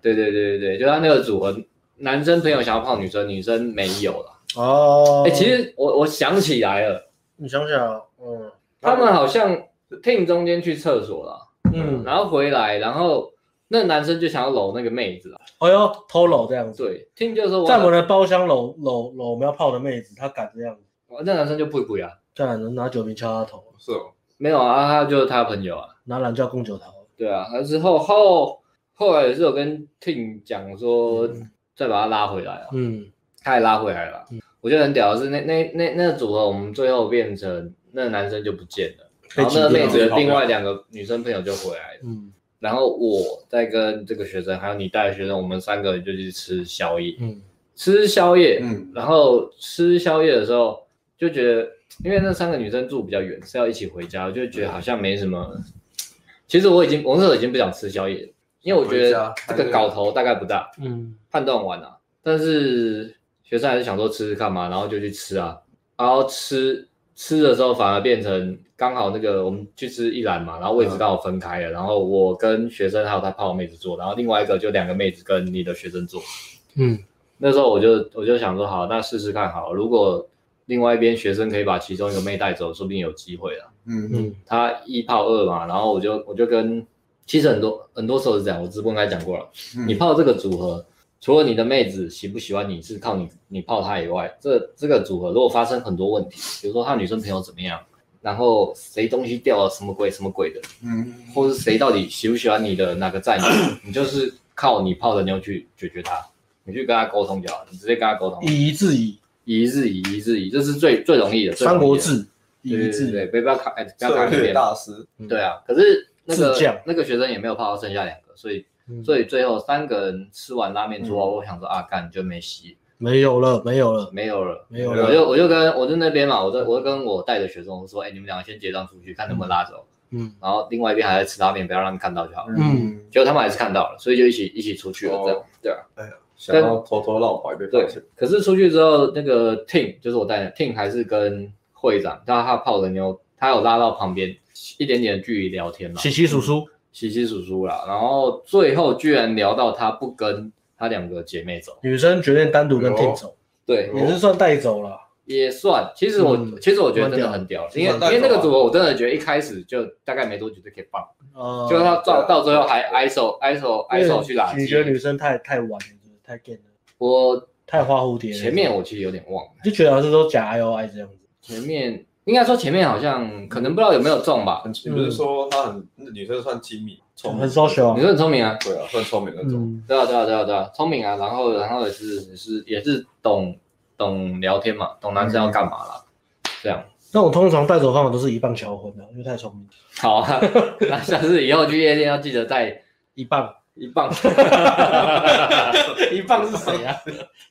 对对对对对，就他那个组合，男生朋友想要泡女生，女生没有了。哦，哎，其实我我想起来了，你想起来了？嗯，他们好像 team 中间去厕所了，嗯，然后回来，然后那男生就想要搂那个妹子了。哎呦，偷搂这样子。对，team 就说在我们的包厢搂搂搂我们要泡的妹子，他敢这样子。那男生就不不呀。这样能拿酒瓶敲他头？是哦，没有啊，他就是他朋友啊，拿懒觉供酒头。对啊，他之后后后来也是有跟 Ting 讲说，再把他拉回来啊。嗯，他也拉回来了。嗯，我觉得很屌的是那那那那个组合，我们最后变成那个男生就不见了，然后那个妹子的另外两个女生朋友就回来了。嗯，然后我再跟这个学生还有你带的学生，我们三个人就去吃宵夜。嗯，吃宵夜。嗯，然后吃宵夜的时候就觉得。因为那三个女生住比较远，是要一起回家，我就觉得好像没什么。其实我已经，我那时候已经不想吃宵夜了，因为我觉得这个搞头大概不大，嗯，判断完了，啊。但是学生还是想说吃吃看嘛，然后就去吃啊，然后吃吃的时候反而变成刚好那个我们去吃一兰嘛，然后位置刚好分开了，然后我跟学生还有他泡妹子坐，然后另外一个就两个妹子跟你的学生坐，嗯，那时候我就我就想说好，那试试看好，如果。另外一边学生可以把其中一个妹带走，说不定有机会了。嗯嗯，他一泡二嘛，然后我就我就跟，其实很多很多时候是这样，我直播应该讲过了。嗯、你泡这个组合，除了你的妹子喜不喜欢你是靠你你泡她以外，这这个组合如果发生很多问题，比如说他女生朋友怎么样，然后谁东西掉了什么鬼什么鬼的，嗯，或是谁到底喜不喜欢你的哪个战友，你就是靠你泡的妞去解决他，你去跟他沟通就好，你直接跟他沟通，以一制夷。以夷制夷，以一日以，这是最最容易的。三国志，以夷制夷，对，不要卡，哎，不要卡那边。大师，对啊。可是那个那个学生也没有泡到剩下两个，所以所以最后三个人吃完拉面之后，我想说啊，干就没戏，没有了，没有了，没有了，没有了。我就我就跟我在那边嘛，我在我就跟我带的学生我说，哎，你们两个先结账出去，看能不能拉走。嗯。然后另外一边还在吃拉面，不要让他们看到就好了。嗯。结果他们还是看到了，所以就一起一起出去了，这样。对啊。哎呀。想要偷偷绕怀被发现。对，可是出去之后，那个 Ting 就是我带的 Ting 还是跟会长，但他泡的妞，他有拉到旁边一点点距离聊天嘛，稀稀疏疏，稀稀疏疏啦。然后最后居然聊到他不跟他两个姐妹走，女生决定单独跟 Ting 走，对，也是算带走了，也算。其实我其实我觉得真的很屌，因为因为那个组合我真的觉得一开始就大概没多久就可以放，哦，就他到到最后还挨手挨手挨手去拉，你觉得女生太太晚？太 gay 了，我太花蝴蝶了。前面我其实有点忘了，就觉得好像是说假 I O I 这样子。前面应该说前面好像可能不知道有没有中吧？你不是说他很女生算精明，聪明，很 social，女生很聪明啊，对啊，算聪明那种，对啊对啊对啊对啊，聪明啊，然后然后也是也是也是懂懂聊天嘛，懂男生要干嘛啦，这样。那我通常带走的方法都是一棒销婚的，因为太聪明。好啊，那下次以后去夜店要记得带一棒。一棒，一棒是谁啊？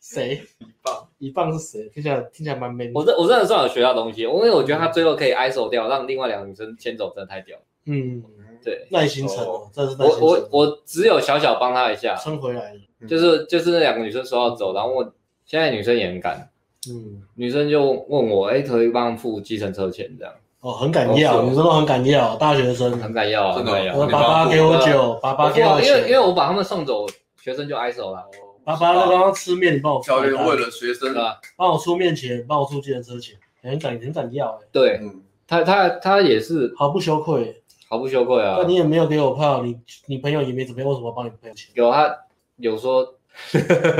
谁？一棒，一棒是谁？听起来听起来蛮 man。我这我真的算有学到东西，因为我觉得他最后可以 ISO 掉，让另外两个女生先走，真的太屌。嗯，对，耐心撑，这是我我我只有小小帮他一下，撑回来就是就是那两个女生说要走，然后我现在女生也很敢，嗯，女生就问我，哎，可以帮付计程车钱这样。哦，很敢要，女生都很敢要，大学生很敢要，真的要。我爸爸给我酒，爸爸给我钱。因为因为我把他们送走，学生就挨手了。爸爸刚刚吃面，你帮我。教练为了学生啊，帮我出面钱，帮我出计程车钱，很敢很敢要哎。对，他他他也是毫不羞愧，毫不羞愧啊。那你也没有给我泡，你你朋友也没怎么样，为什么要帮你朋友钱？有他有说，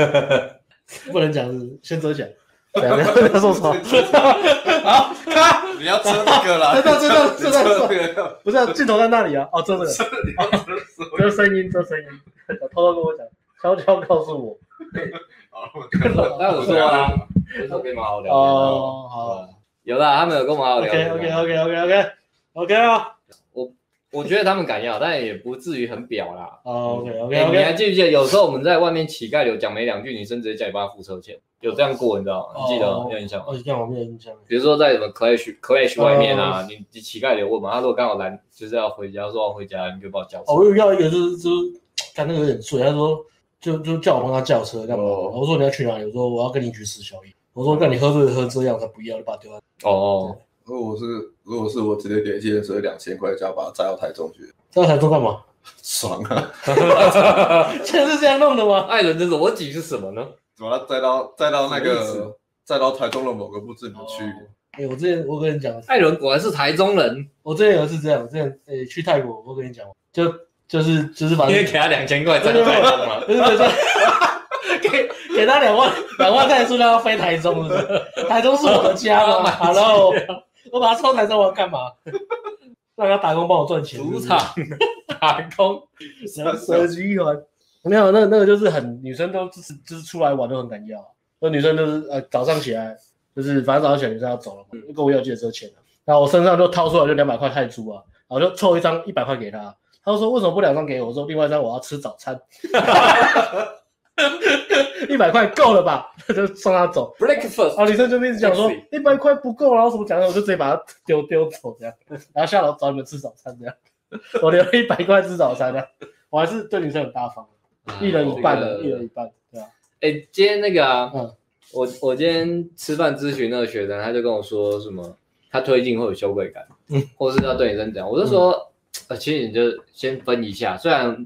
不能讲是先遮讲。不要不要说错，好，咔，你要遮那个啦，遮到遮到遮到，不是镜头在那里啊，哦，遮这个，遮声音，遮声音，偷偷跟我讲，悄悄告诉我，好，那我说啊，我跟马好聊，哦，好，有的，他们有跟我好聊 OK，OK，OK，OK，OK，OK 啊，我我觉得他们敢要，但也不至于很婊啦，OK，OK，OK，你还记不记得有时候我们在外面乞丐流讲没两句，女生直接叫你帮他付车钱。有这样过，你知道吗？你记得有印象吗？哦，这样我没有印象。比如说在什么 Clash Clash 外面啊，你你乞丐流问嘛，他如果刚好来就是要回家，说要回家，你就帮我叫车。我有遇到一个就是就是，干那个有点醉，他说就就叫我帮他叫车干嘛？我说你要去哪里？我说我要跟你去吃宵夜。我说那你喝醉喝这样，他不要，就把他丢了。哦，如果是如果是我直接给计程车两千块，就要把他载到台中去。载到台中干嘛？爽啊！现在是这样弄的吗？艾伦的逻辑是什么呢？怎么了？再到载到那个载到台中的某个不知名区。哎，我之前我跟你讲，艾伦果然是台中人。我之前有一次这样，我之前诶去泰国，我跟你讲，就就是就是把，因为给他两千块，真的台中吗？对对对，给给他两万两万泰铢，让他飞台中，是不是？台中是我的家嘛。Hello，我把他抽台中，我要干嘛？让他打工帮我赚钱。赌场 打工，蛇蛇集团。没有，那那个就是很女生都就是就是出来玩都很敢要，那女生就是呃早上起来就是反正早上起来女生要走了嘛，跟我要借车钱，然后我身上就掏出来就两百块泰铢啊，然后就凑一张一百块给他，他就说为什么不两张给我？我说另外一张我要吃早餐，一百块够了吧？就送他走。Breakfast，啊女生就一直讲说一百块不够，然后什么讲的，我就直接把他丢丢走这样，然后下楼找你们吃早餐这样，我留了一百块吃早餐的，我还是对女生很大方。一人一半的，一人一半，对啊。哎，今天那个啊，我我今天吃饭咨询那个学生，他就跟我说什么，他推进会有羞愧感，嗯，或是要对女生怎样，我就说，呃，其实你就先分一下，虽然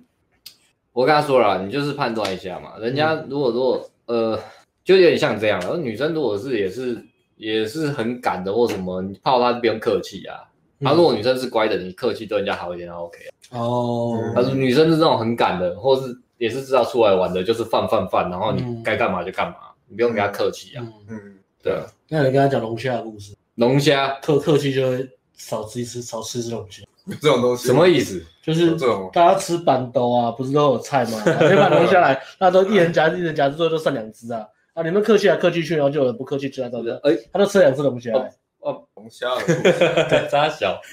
我跟他说了，你就是判断一下嘛，人家如果如果呃，就有点像这样，而女生如果是也是也是很赶的或什么，你泡她不用客气啊。他如果女生是乖的，你客气对人家好一点，那 OK 啊。哦，他说女生是这种很赶的，或是。也是知道出来玩的，就是放放放，然后你该干嘛就干嘛，你不用跟他客气啊。嗯，对。那你跟他讲龙虾的故事。龙虾客客气就会少吃一次，少吃这种东西。这种东西什么意思？就是大家吃板豆啊，不是都有菜吗？你 把龙虾来，大家都一人夹一人夹，最后就剩两只啊。啊，你们客气来客气去，然后就有人不客气吃啊，对不对？哎，他都吃两只龙虾。哦，龙虾。对，扎小。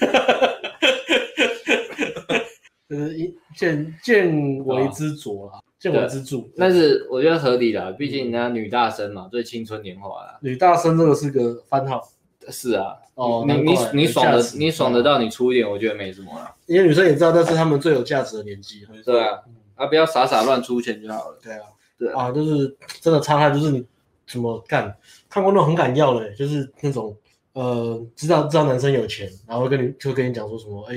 就是一见见为知着啦，见为知著。但是我觉得合理啦，毕竟人家女大生嘛，最青春年华啦。女大生这个是个番号。是啊，哦，你你你爽的，你爽得到，你出一点，我觉得没什么啦。因为女生也知道，那是他们最有价值的年纪。对啊，啊，不要傻傻乱出钱就好了。对啊，对啊，就是真的差太，就是你怎么干？看过那种很敢要的，就是那种呃，知道知道男生有钱，然后跟你就跟你讲说什么，哎。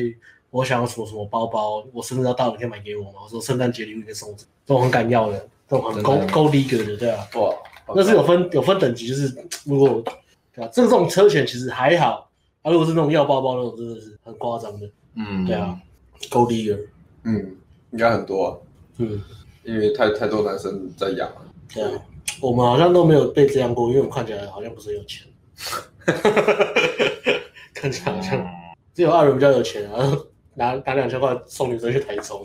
我想要什么什么包包，我生日要到了，你可以买给我吗？我说圣诞节礼物可以送这种很敢要的，这种很高高低格的，对啊，哇，那是有分有分等级，就是如果对啊，这个这种车险其实还好，啊，如果是那种要包包那种，真的是很夸张的，嗯，对啊，高低格，嗯，应该很多啊，嗯，因为太太多男生在养了，对啊，我们好像都没有被这样过，因为我看起来好像不是很有钱。看起来好像只有二人比较有钱，然后拿拿两千块送女生去台中，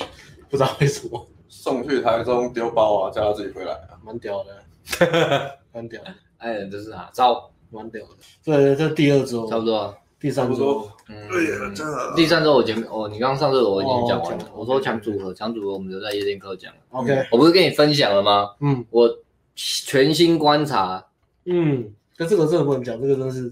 不知道为什么。送去台中丢包啊，叫他自己回来啊，蛮屌的，蛮屌的。哎，这是啊招？蛮屌的。对，这第二周，差不多。第三周，嗯，对呀，真的。第三周我前面，哦，你刚刚上次我已经讲完了。我说抢组合，抢组合，我们留在夜店课讲。OK，我不是跟你分享了吗？嗯，我全新观察，嗯，但这个真的不能讲，这个真的是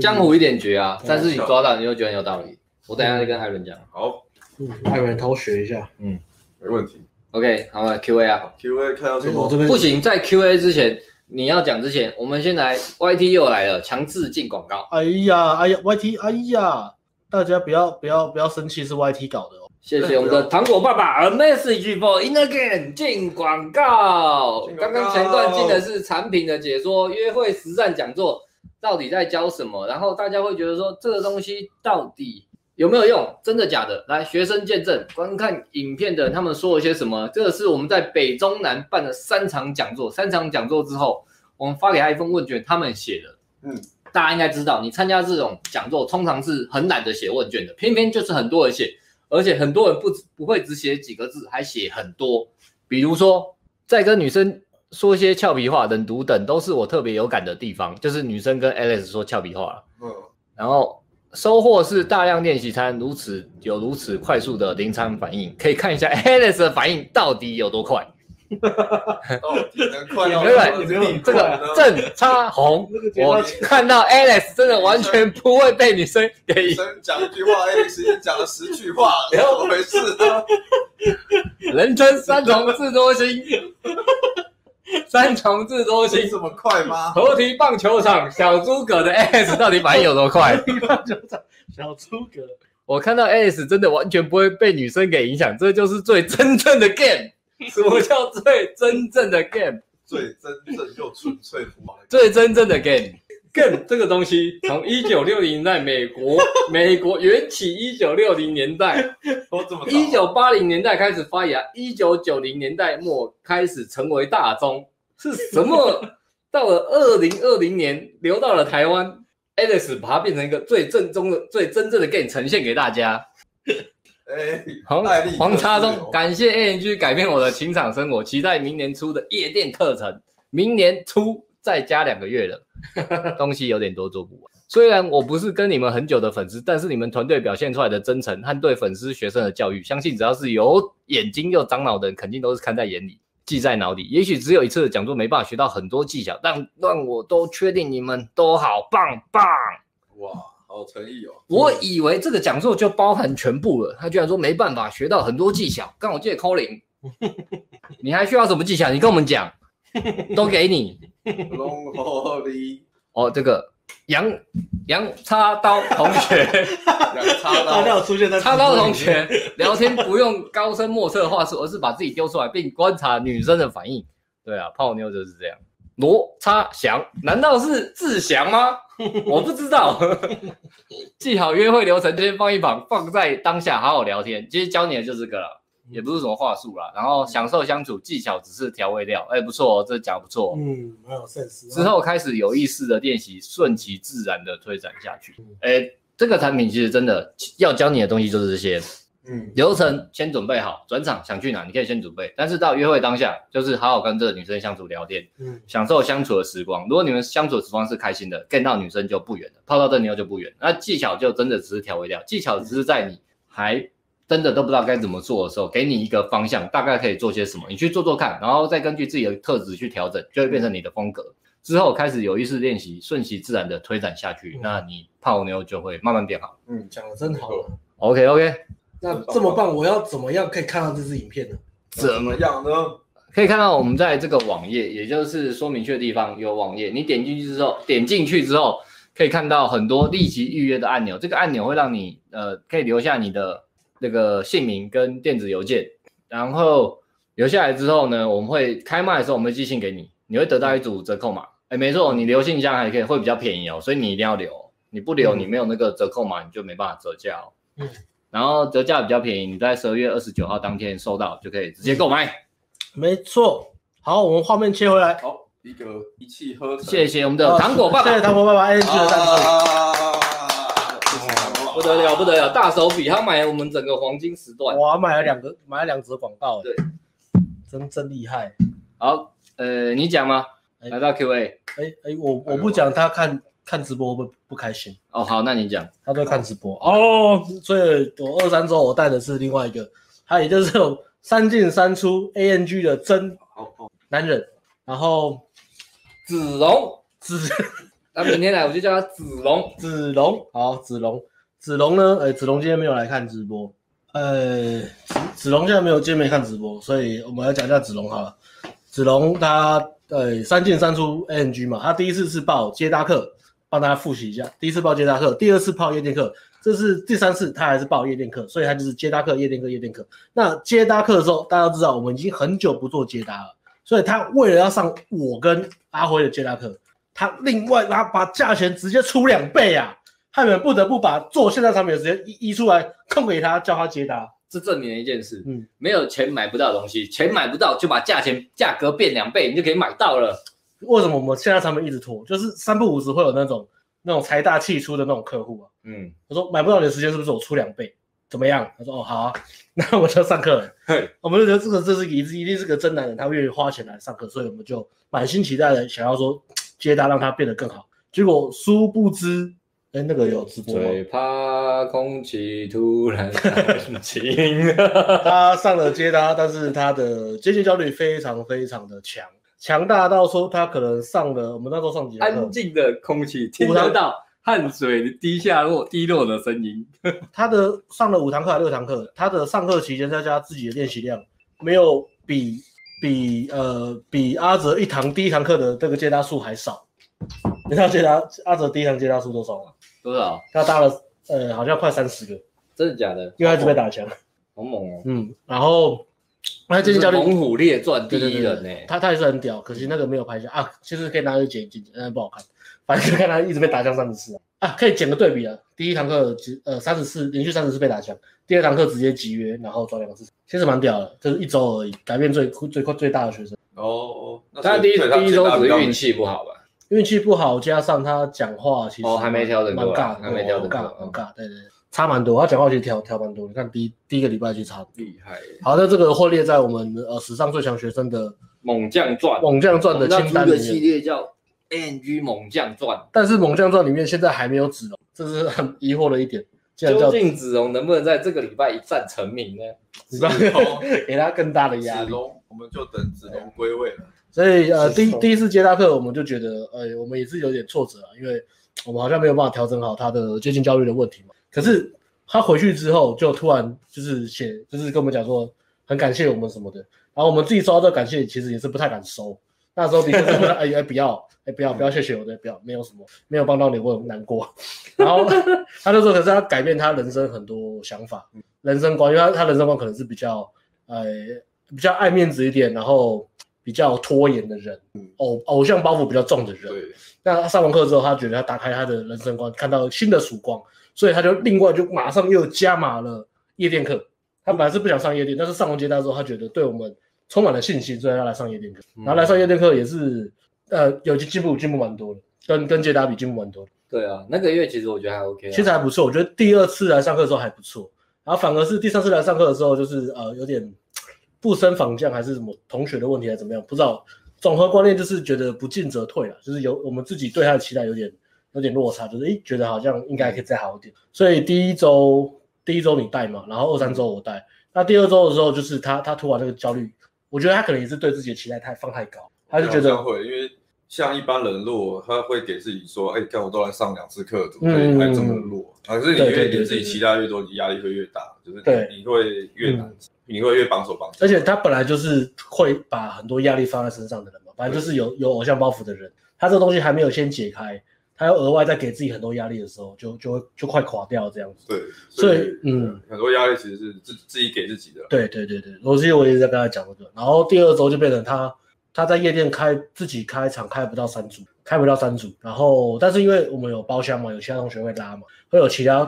江湖一点绝啊。但是你抓到，你就觉得很有道理。我等下再跟艾伦讲。好，嗯，艾伦偷学一下，嗯，没问题。OK，好了，Q A 啊，Q A 看到什么？不行，在 Q A 之前。你要讲之前，我们先来 YT 又来了，强制进广告。哎呀，哎呀，YT，哎呀，大家不要不要不要生气，是 YT 搞的哦。谢谢我们的糖果爸爸。A message for in again，进广告。刚刚前段进的是产品的解说，约会实战讲座到底在教什么？然后大家会觉得说这个东西到底有没有用？真的假的？来，学生见证，观看影片的人他们说了些什么？这个是我们在北中南办了三场讲座，三场讲座之后，我们发给他一份问卷，他们写的。嗯，大家应该知道，你参加这种讲座，通常是很懒得写问卷的，偏偏就是很多人写，而且很多人不不会只写几个字，还写很多。比如说，在跟女生说些俏皮话，冷读等，都是我特别有感的地方，就是女生跟 Alex 说俏皮话。嗯，然后。收获是大量练习才能如此有如此快速的临场反应，可以看一下 Alice 的反应到底有多快。到底能快到对对，这个正插红，我看到 Alice 真的完全不会被女生给女生讲一句话，Alex 已经讲了十句话，怎么回事呢？人称三重智多星。三重智多星这么快吗？合体棒球场小诸葛的 S 到底反应有多快？棒球场小诸葛，我看到 S 真的完全不会被女生给影响，这就是最真正的 game。什么叫最真正的 game？最真正又纯粹的最真正的 game。Game 这个东西从一九六零年代美国美国缘起，一九六零年代，我怎么一九八零年代开始发芽，一九九零年代末开始成为大宗。是什么？到了二零二零年流到了台湾，Alex 把它变成一个最正宗的、最真正的 game 呈现给大家。哎，黄黄插中，感谢 ANG 改变我的情场生活，期待明年初的夜店课程。明年初再加两个月了。东西有点多，做不完。虽然我不是跟你们很久的粉丝，但是你们团队表现出来的真诚和对粉丝学生的教育，相信只要是有眼睛又长脑的人，肯定都是看在眼里，记在脑里。也许只有一次的讲座没办法学到很多技巧，但让我都确定你们都好棒棒。哇，好诚意哦！我以为这个讲座就包含全部了，他居然说没办法学到很多技巧。刚好借 calling，你还需要什么技巧？你跟我们讲，都给你。龙火力哦，这个杨杨插刀同学，杨插 刀，他出现在插刀同学聊天不用高深莫测的话术，而是把自己丢出来并观察女生的反应。对啊，泡妞就是这样。罗插祥，难道是志祥吗？我不知道。记好约会流程，先放一旁，放在当下好好聊天。其实教你的就是这个了。也不是什么话术啦，然后享受相处，技巧只是调味料。哎，不错哦，这讲不错。嗯，蛮有 sense。之后开始有意识的练习，顺其自然的推展下去。哎，这个产品其实真的要教你的东西就是这些。嗯，流程先准备好，转场想去哪，你可以先准备。但是到约会当下，就是好好跟这个女生相处聊天，嗯，享受相处的时光。如果你们相处的时光是开心的，，get 到女生就不远了，泡到这妞就不远。那技巧就真的只是调味料，技巧只是在你还。真的都不知道该怎么做的时候，给你一个方向，大概可以做些什么，你去做做看，然后再根据自己的特质去调整，就会变成你的风格。之后开始有意识练习，顺其自然的推展下去，嗯、那你泡妞就会慢慢变好。嗯，讲的真好。OK OK，那这么棒，我要怎么样可以看到这支影片呢？怎么样呢？可以看到我们在这个网页，也就是说明确的地方有网页，你点进去之后，点进去之后可以看到很多立即预约的按钮，这个按钮会让你呃可以留下你的。那个姓名跟电子邮件，然后留下来之后呢，我们会开卖的时候，我们会寄信给你，你会得到一组折扣码。哎，没错，你留信箱还可以，会比较便宜哦，所以你一定要留，你不留，你没有那个折扣码，你就没办法折价哦。嗯，然后折价比较便宜，你在十二月二十九号当天收到就可以直接购买。没错，好，我们画面切回来，好，一个一气呵成，谢谢我们的糖果爸爸，谢谢糖果爸爸，谢谢大家。不得了，不得了，大手笔，他买了我们整个黄金时段，哇，买了两个，买了两则广告，对，真真厉害。好，呃，你讲吗？来到 Q&A，哎哎，我我不讲，他看看直播不不开心。哦，好，那你讲，他都看直播。哦，所以我二三周我带的是另外一个，他也就是这种三进三出 ANG 的真男人，然后子龙。子。那明天来我就叫他子龙，子龙。好，子龙，子龙呢？哎，子龙今天没有来看直播，呃，子龙现在没有今天没看直播，所以我们来讲一下子龙好了。子龙他呃三进三出 ANG 嘛，他第一次是报接搭课，帮大家复习一下，第一次报接搭课，第二次报夜店课，这是第三次他还是报夜店课，所以他就是接搭课、夜店课、夜店课。那接搭客的时候，大家都知道我们已经很久不做接搭了，所以他为了要上我跟阿辉的接搭课。他另外，他把价钱直接出两倍啊！他们不得不把做线上产品的时间移移出来，空给他，叫他接单。这证明了一件事，嗯，没有钱买不到东西，钱买不到就把价钱价格变两倍，你就可以买到了。为什么我们线上产品一直拖？就是三不五时会有那种那种财大气粗的那种客户啊。嗯，他说买不到你的时间是不是我出两倍？怎么样？他说哦好啊，那我就上课了。嘿，我们就觉得这个这是一一定是个真男人，他愿意花钱来上课，所以我们就满心期待的想要说。接单让他变得更好，结果殊不知，哎，那个有直播吗？最怕空气突然安静。他上了接搭，但是他的接近焦虑非常非常的强，强大到说他可能上了我们那时候上几堂课，安静的空气听得到汗水滴下落滴落的声音。他的上了五堂课还是六堂课，他的上课期间再加自己的练习量，没有比。比呃比阿哲一堂第一堂课的这个接搭数还少，你知道接搭阿哲第一堂接搭数多少吗？多少？他搭了呃好像快三十个，真的假的？因为他一直被打枪，好猛哦。嗯，然后他最近教练猛虎列传第一人呢，他他也是很屌，可惜那个没有拍下啊，其实可以拿去剪剪，但是不好看，反正就看他一直被打枪三十次啊，啊可以剪个对比啊，第一堂课呃三十四连续三十次被打枪。第二堂课直接集约，然后抓两个字，其实蛮屌的，就是一周而已，改变最最快最大的学生。哦哦，他第一第一周只是运气不好吧？运气不好，加上他讲话其实哦还没调的蛮尬，还没调整尬，很尬，对对对，差蛮多。他讲话其实调调蛮多，你看第一第一个礼拜就差厉害。好那，这个会列在我们呃史上最强学生的猛将传，猛将传的清单里面。系列叫 ANG 猛将传，但是猛将传里面现在还没有子龙，这是很疑惑的一点。究竟子龙能不能在这个礼拜一战成名呢？子龙给他更大的压力。子龙，我们就等子龙归位了。所以呃，第第一次接他课，我们就觉得，呃，我们也是有点挫折啊，因为我们好像没有办法调整好他的接近焦虑的问题嘛。可是他回去之后，就突然就是写，就是跟我们讲说很感谢我们什么的。然后我们自己收到这个感谢，其实也是不太敢收。那时候比如说，哎哎不要，哎不要不要谢谢我的，不要没有什么，没有帮到你，我很难过。然后他就说，可是他改变他人生很多想法，人生观，因为他他人生观可能是比较，呃比较爱面子一点，然后比较拖延的人，偶偶像包袱比较重的人。对。那他上完课之后，他觉得他打开他的人生观，看到新的曙光，所以他就另外就马上又加码了夜店课。他本来是不想上夜店，但是上完接搭之后，他觉得对我们。充满了信心，所以他来上夜店课。然后来上夜店课也是，呃，有进步，进步蛮多的，跟跟接搭比进步蛮多的。对啊，那个月其实我觉得还 OK，其实还不错。我觉得第二次来上课的时候还不错，然后反而是第三次来上课的时候，就是呃有点不升反降，还是什么同学的问题还是怎么样，不知道。总和观念就是觉得不进则退了，就是有我们自己对他的期待有点有点落差，就是诶觉得好像应该可以再好一点。所以第一周第一周你带嘛，然后二三周我带。那第二周的时候，就是他他突然那个焦虑。我觉得他可能也是对自己的期待太放太高，他就觉得会，因为像一般人弱，他会给自己说，哎，看我都来上两次课，怎么可以还这么弱？可是你越给自己期待越多，你压力会越大，就是对，你会越难，你会越绑手绑脚。而且他本来就是会把很多压力放在身上的人嘛，反正就是有有偶像包袱的人，他这个东西还没有先解开。他要额外再给自己很多压力的时候，就就会就快垮掉这样子。对，所以，所以嗯，很多压力其实是自自己给自己的。对对对对，我记得我一直在跟他讲这个。然后第二周就变成他他在夜店开自己开场开不到三组，开不到三组。然后但是因为我们有包厢嘛，有其他同学会拉嘛，会有其他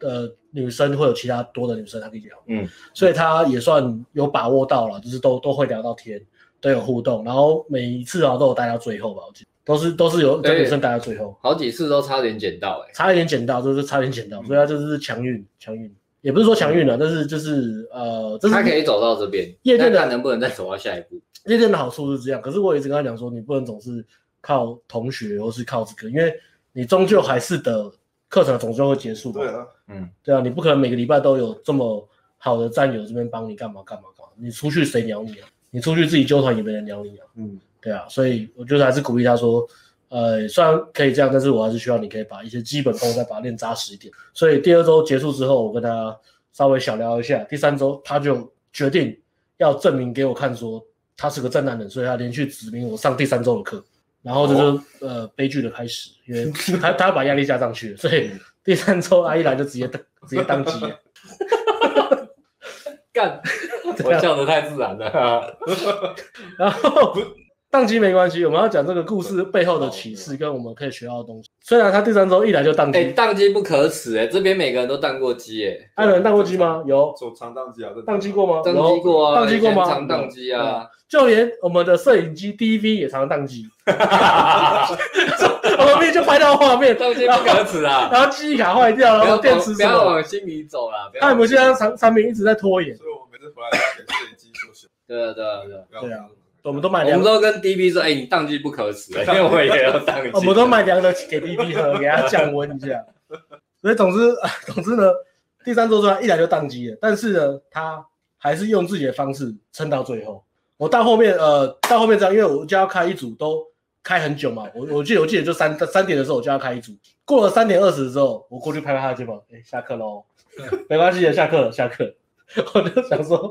呃女生会有其他多的女生他可以聊。嗯，所以他也算有把握到了，就是都都会聊到天，都有互动。然后每一次啊都有待到最后吧，我记得。都是都是有跟女生待到最后，好几次都差点捡到，哎，差一点捡到，就是差点捡到，所以他就是强运，强运。也不是说强运了，但是就是呃，这是他可以走到这边，夜店的能不能再走到下一步？夜店的好处是这样，可是我一直跟他讲说，你不能总是靠同学或是靠这个，因为你终究还是的课程总是会结束的。对啊，嗯，对啊，你不可能每个礼拜都有这么好的战友这边帮你干嘛干嘛干嘛，你出去谁鸟你啊？你出去自己纠团也没人鸟你啊。嗯，对啊，所以我觉得还是鼓励他说。呃，虽然可以这样，但是我还是需要你可以把一些基本功再把它练扎实一点。所以第二周结束之后，我跟他稍微小聊一下。第三周他就决定要证明给我看，说他是个正男人，所以他连续指名我上第三周的课。然后这就呃悲剧的开始，因为 他他要把压力加上去，所以第三周阿一来就直接直接当机了。干，我笑得太自然了。然后。当机没关系，我们要讲这个故事背后的启示跟我们可以学到的东西。虽然他第三周一来就宕机，哎，宕机不可耻哎，这边每个人都宕过机哎，还有人宕过机吗？有，手常宕机啊，宕机过吗？宕机过啊，宕机过吗？常宕机啊，就连我们的摄影机 DV 也常宕机，我们就拍到画面，宕机不可耻啊，然后 记忆卡坏掉，然后电池不要往心里走了，那我们现在产产品一直在拖延，所以我每次回来给摄影机说声，对啊对啊对啊，对啊。我们都买，我们都跟 DB 说，哎、欸，你当机不可耻，因为我也要当机。我们都买凉的给 DB 喝，给他降温一下。所以总之，总之呢，第三周之后一来就宕机了，但是呢，他还是用自己的方式撑到最后。我到后面，呃，到后面这样，因为我就要开一组，都开很久嘛。我我记得我记得就三三点的时候我就要开一组，过了三点二十之后，我过去拍拍他的肩膀，哎、欸，下课喽，没关系的，下课了，下课。我就想说，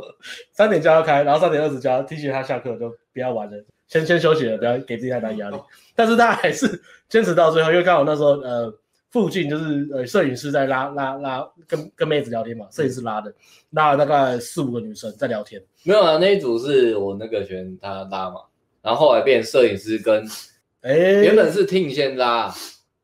三点就要开，然后三点二十就要提醒他下课，就不要玩了，先先休息了，不要给自己太大压力。但是他还是坚持到最后，因为刚好那时候呃附近就是呃摄影师在拉拉拉跟跟妹子聊天嘛，摄影师拉的，拉了大概四五个女生在聊天。没有啊，那一组是我那个学他拉嘛，然后后来变摄影师跟，哎，原本是 Ting 先拉，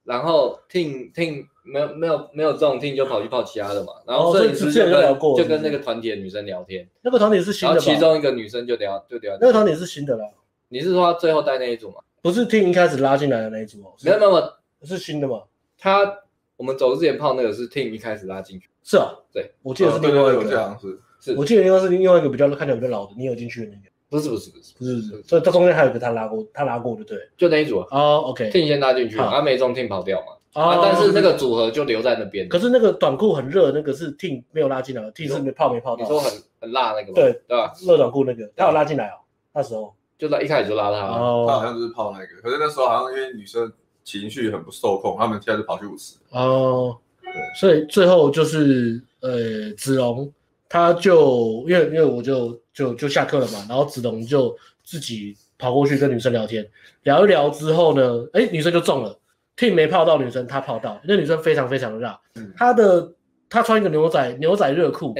然后 Ting Ting。没有没有没有这种听就跑去泡其他的嘛，然后摄影师就跟、哦、就跟那个团体的女生聊天，那个团体是新的，然后其中一个女生就聊就聊，那个团体是新的啦。你是说他最后带那一组吗？不是听一开始拉进来的那一组哦，没有没有，是新的嘛？他我们走之前泡那个是听一开始拉进去，是啊，对，我记得是另外一个，是。是，我记得应该是另外一个比较看起来比较老的，你有进去的那个，不是不是不是不是。不是，所以他中间还有一个他拉过，他拉过的对，就那一组哦，OK，听先拉进去，他没中听跑掉嘛。啊！但是那个组合就留在那边。可是那个短裤很热，那个是 Ting 没有拉进来，Ting 是没泡没泡到。你说很很辣那个吗？对对吧？热短裤那个，他有拉进来哦。那时候就在一开始就拉他，他好像就是泡那个。可是那时候好像因为女生情绪很不受控，他们现在就跑去舞池。哦，对，所以最后就是呃，子龙他就因为因为我就就就下课了嘛，然后子龙就自己跑过去跟女生聊天，聊一聊之后呢，哎，女生就中了。Ting 没泡到女生，他泡到那女生非常非常的辣，她的她穿一个牛仔牛仔热裤，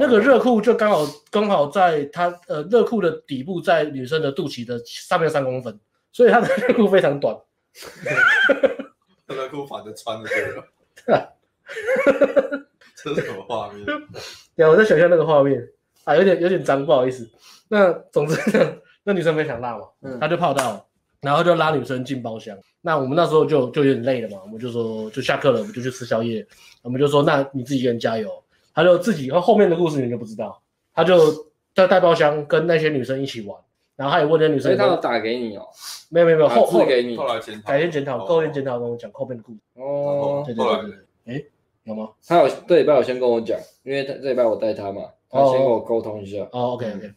那个热裤就刚好刚好在她呃热裤的底部在女生的肚脐的上面三公分，所以她的热裤非常短，热裤反着穿的对了，这是什么画面？对，我在想象那个画面。啊，有点有点脏，不好意思。那总之 那女生非常辣嘛，她就泡到了。然后就拉女生进包厢，那我们那时候就就有点累了嘛，我们就说就下课了，我们就去吃宵夜。我们就说那你自己一个人加油。他就自己，然后后面的故事你就不知道。他就在带包厢跟那些女生一起玩，然后他也问那女生，所以他有打给你哦？没有没有没有，后后给你，后来检讨改天检讨，后天检讨跟我讲后面的故事。哦，对对对对，哎，有吗？他有这礼拜有先跟我讲，因为他这礼拜我带他嘛，他先跟我沟通一下。哦，OK OK。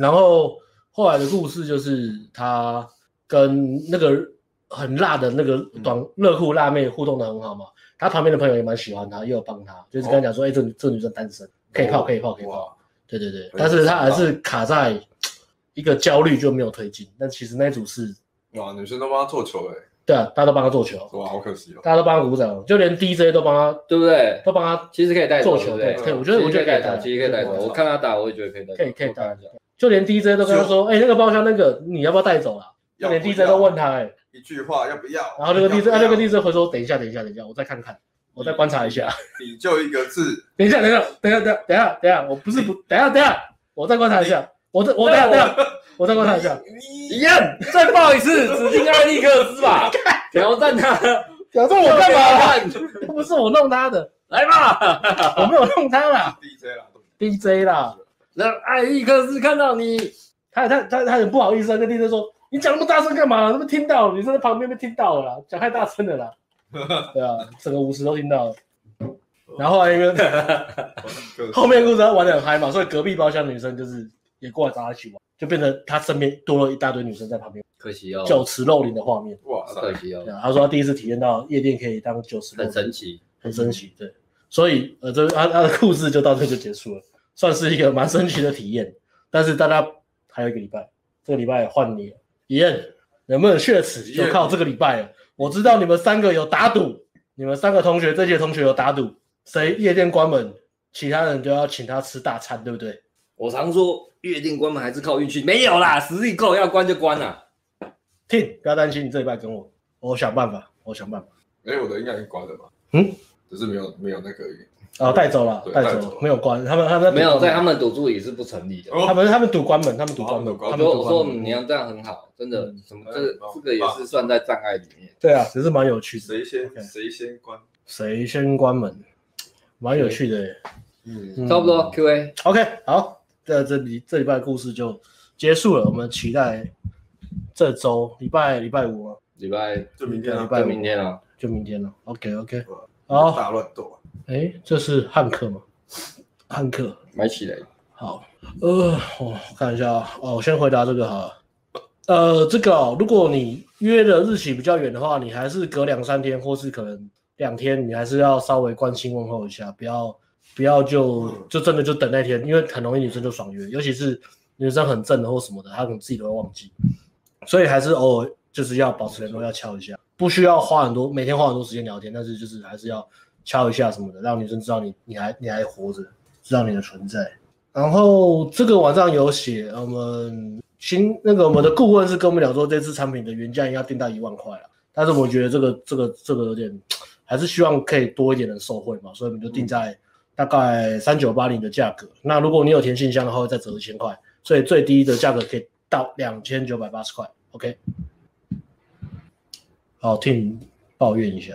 然后后来的故事就是他。跟那个很辣的那个短热裤辣妹互动的很好嘛，他旁边的朋友也蛮喜欢他，又有帮他，就是跟他讲说，哎、欸，这这女生单身，可以泡，可以泡，可以泡。对对对，但是他还是卡在一个焦虑就没有推进。但其实那组是哇，女生都帮他做球哎，对啊，大家都帮他做球，哇，好可惜哦，大家都帮他鼓掌，就连 DJ 都帮他，对不对？都帮他，其实可以带做球，对，可以，我觉得我觉得可以带，其实可以带走。我看他打，我也觉得可以带，可以可以带。就连 DJ 都跟他说，哎，那个包厢那个你要不要带走啊？连 DJ 都问他哎、欸，一句话要不要？然后那个 DJ，那个 DJ 回说：“等一下，等一下，等一下，我再看看，我再观察一下。”你就一个字。等一下，等一下，等一下，等一下，等一下，等一下，我不是不，等一下，等一下，我再观察一下。我再，我等一下，等一下，我再观察一下。一样，再报一次，指定艾利克斯吧。挑战他，挑战我干嘛？不是我弄他的，来吧，我没有弄他啦。DJ 啦，DJ 啦，让艾利克斯看到你，他他他他很不好意思啊，跟 DJ 说，你讲那么大声干嘛？他们听到，女生在旁边被听到了啦，讲太大声了啦。对啊，整个舞池都听到了。然后后来因为后面故事他玩得很嗨嘛，所以隔壁包厢女生就是也过来找他一起玩，就变成他身边多了一大堆女生在旁边。可惜哦，酒池肉林的画面。哇，可惜哦。他说他第一次体验到夜店可以当酒池肉林，很神奇，很神奇。对，所以呃，这他他的故事就到这就结束了，算是一个蛮神奇的体验。但是大家还有一个礼拜，这个礼拜换你了，伊恩能不能雪耻就靠这个礼拜了。我知道你们三个有打赌，你们三个同学这届同学有打赌。谁夜店关门，其他人就要请他吃大餐，对不对？我常说夜店关门还是靠运气，没有啦，实力够要关就关了。听，不要担心，你这礼拜跟我，我想办法，我想办法。哎，我的应该已经关了吧？嗯，只是没有没有那个哦，带走了，带走，没有关，他们他们没有在他们赌注也是不成立的，他们他们赌关门，他们赌关门。他们我说你要这样很好，真的，什么这这个也是算在障碍里面。对啊，只是蛮有趣的。谁先谁先关？谁先关门？蛮有趣的耶，嗯，差不多。Q A OK，好，在这里这礼拜的故事就结束了。我们期待这周礼拜礼拜五啊，礼拜就明天，礼拜明天了，就明天了。OK OK，好，大乱斗。哎，这是汉克吗？汉克买起来。好，呃，我看一下哦，我先回答这个哈。呃，这个哦，如果你约的日期比较远的话，你还是隔两三天，或是可能。两天你还是要稍微关心问候一下，不要不要就就真的就等那天，因为很容易女生就爽约，尤其是女生很正的或什么的，她可能自己都会忘记，所以还是偶尔就是要保持联络，要敲一下，不需要花很多每天花很多时间聊天，但是就是还是要敲一下什么的，让女生知道你你还你还活着，知道你的存在。然后这个网上有写，我们新那个我们的顾问是跟我们讲说，这次产品的原价应该定到一万块了，但是我觉得这个这个这个有点。还是希望可以多一点人受惠嘛，所以我们就定在大概三九八零的价格。那如果你有填信箱的话，会再折一千块，所以最低的价格可以到两千九百八十块。OK，好，Tim 抱怨一下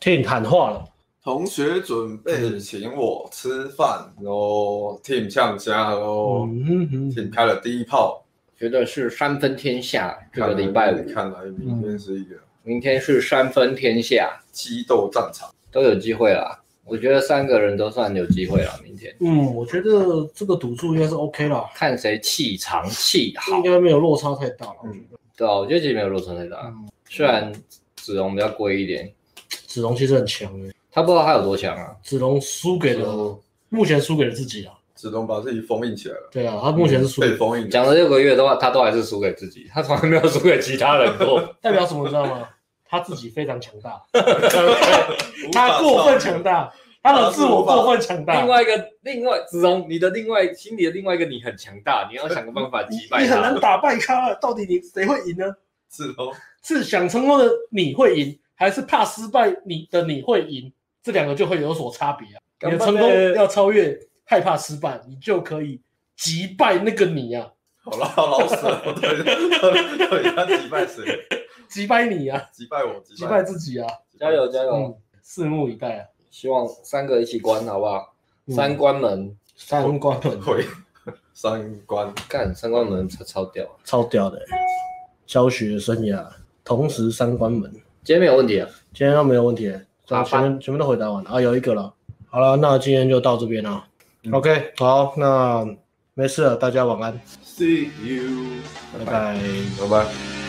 ，Tim 喊话了，同学准备请我吃饭喽 Team 呛虾喽，Tim 开了第一炮，觉得是三分天下。这个礼拜五看来明天是一个。明天是三分天下，激斗战场都有机会啦。我觉得三个人都算有机会了。明天，嗯，我觉得这个赌注应该是 OK 了。看谁气长气好，应该没有落差太大了。嗯，对啊，我觉得其实没有落差太大。嗯，虽然子龙比较贵一点，子龙其实很强诶。他不知道他有多强啊。子龙输给了，目前输给了自己啊。子龙把自己封印起来了。对啊，他目前是输被封印，讲了六个月的话，他都还是输给自己，他从来没有输给其他人过。代表什么，知道吗？他自己非常强大，他过分强大，他的自我过分强大。另外一个，另外子龙，你的另外心里的另外一个你很强大，你要想个办法击败他。你很难打败他，到底你谁会赢呢？子龙是想成功的你会赢，还是怕失败你的你会赢？这两个就会有所差别啊。你的成功要超越害怕失败，你就可以击败那个你啊。好了，老死了，对，到底他击败谁？击败你啊！击败我，击败自己啊！加油加油！拭目以待啊！希望三个一起关，好不好？三关门，三关门会，三关干，三关门超超屌，超屌的！教学生涯同时三关门，今天没有问题啊！今天都没有问题，全部全部都回答完了啊！有一个了，好了，那今天就到这边了。OK，好，那没事了，大家晚安。See you，拜拜，拜拜。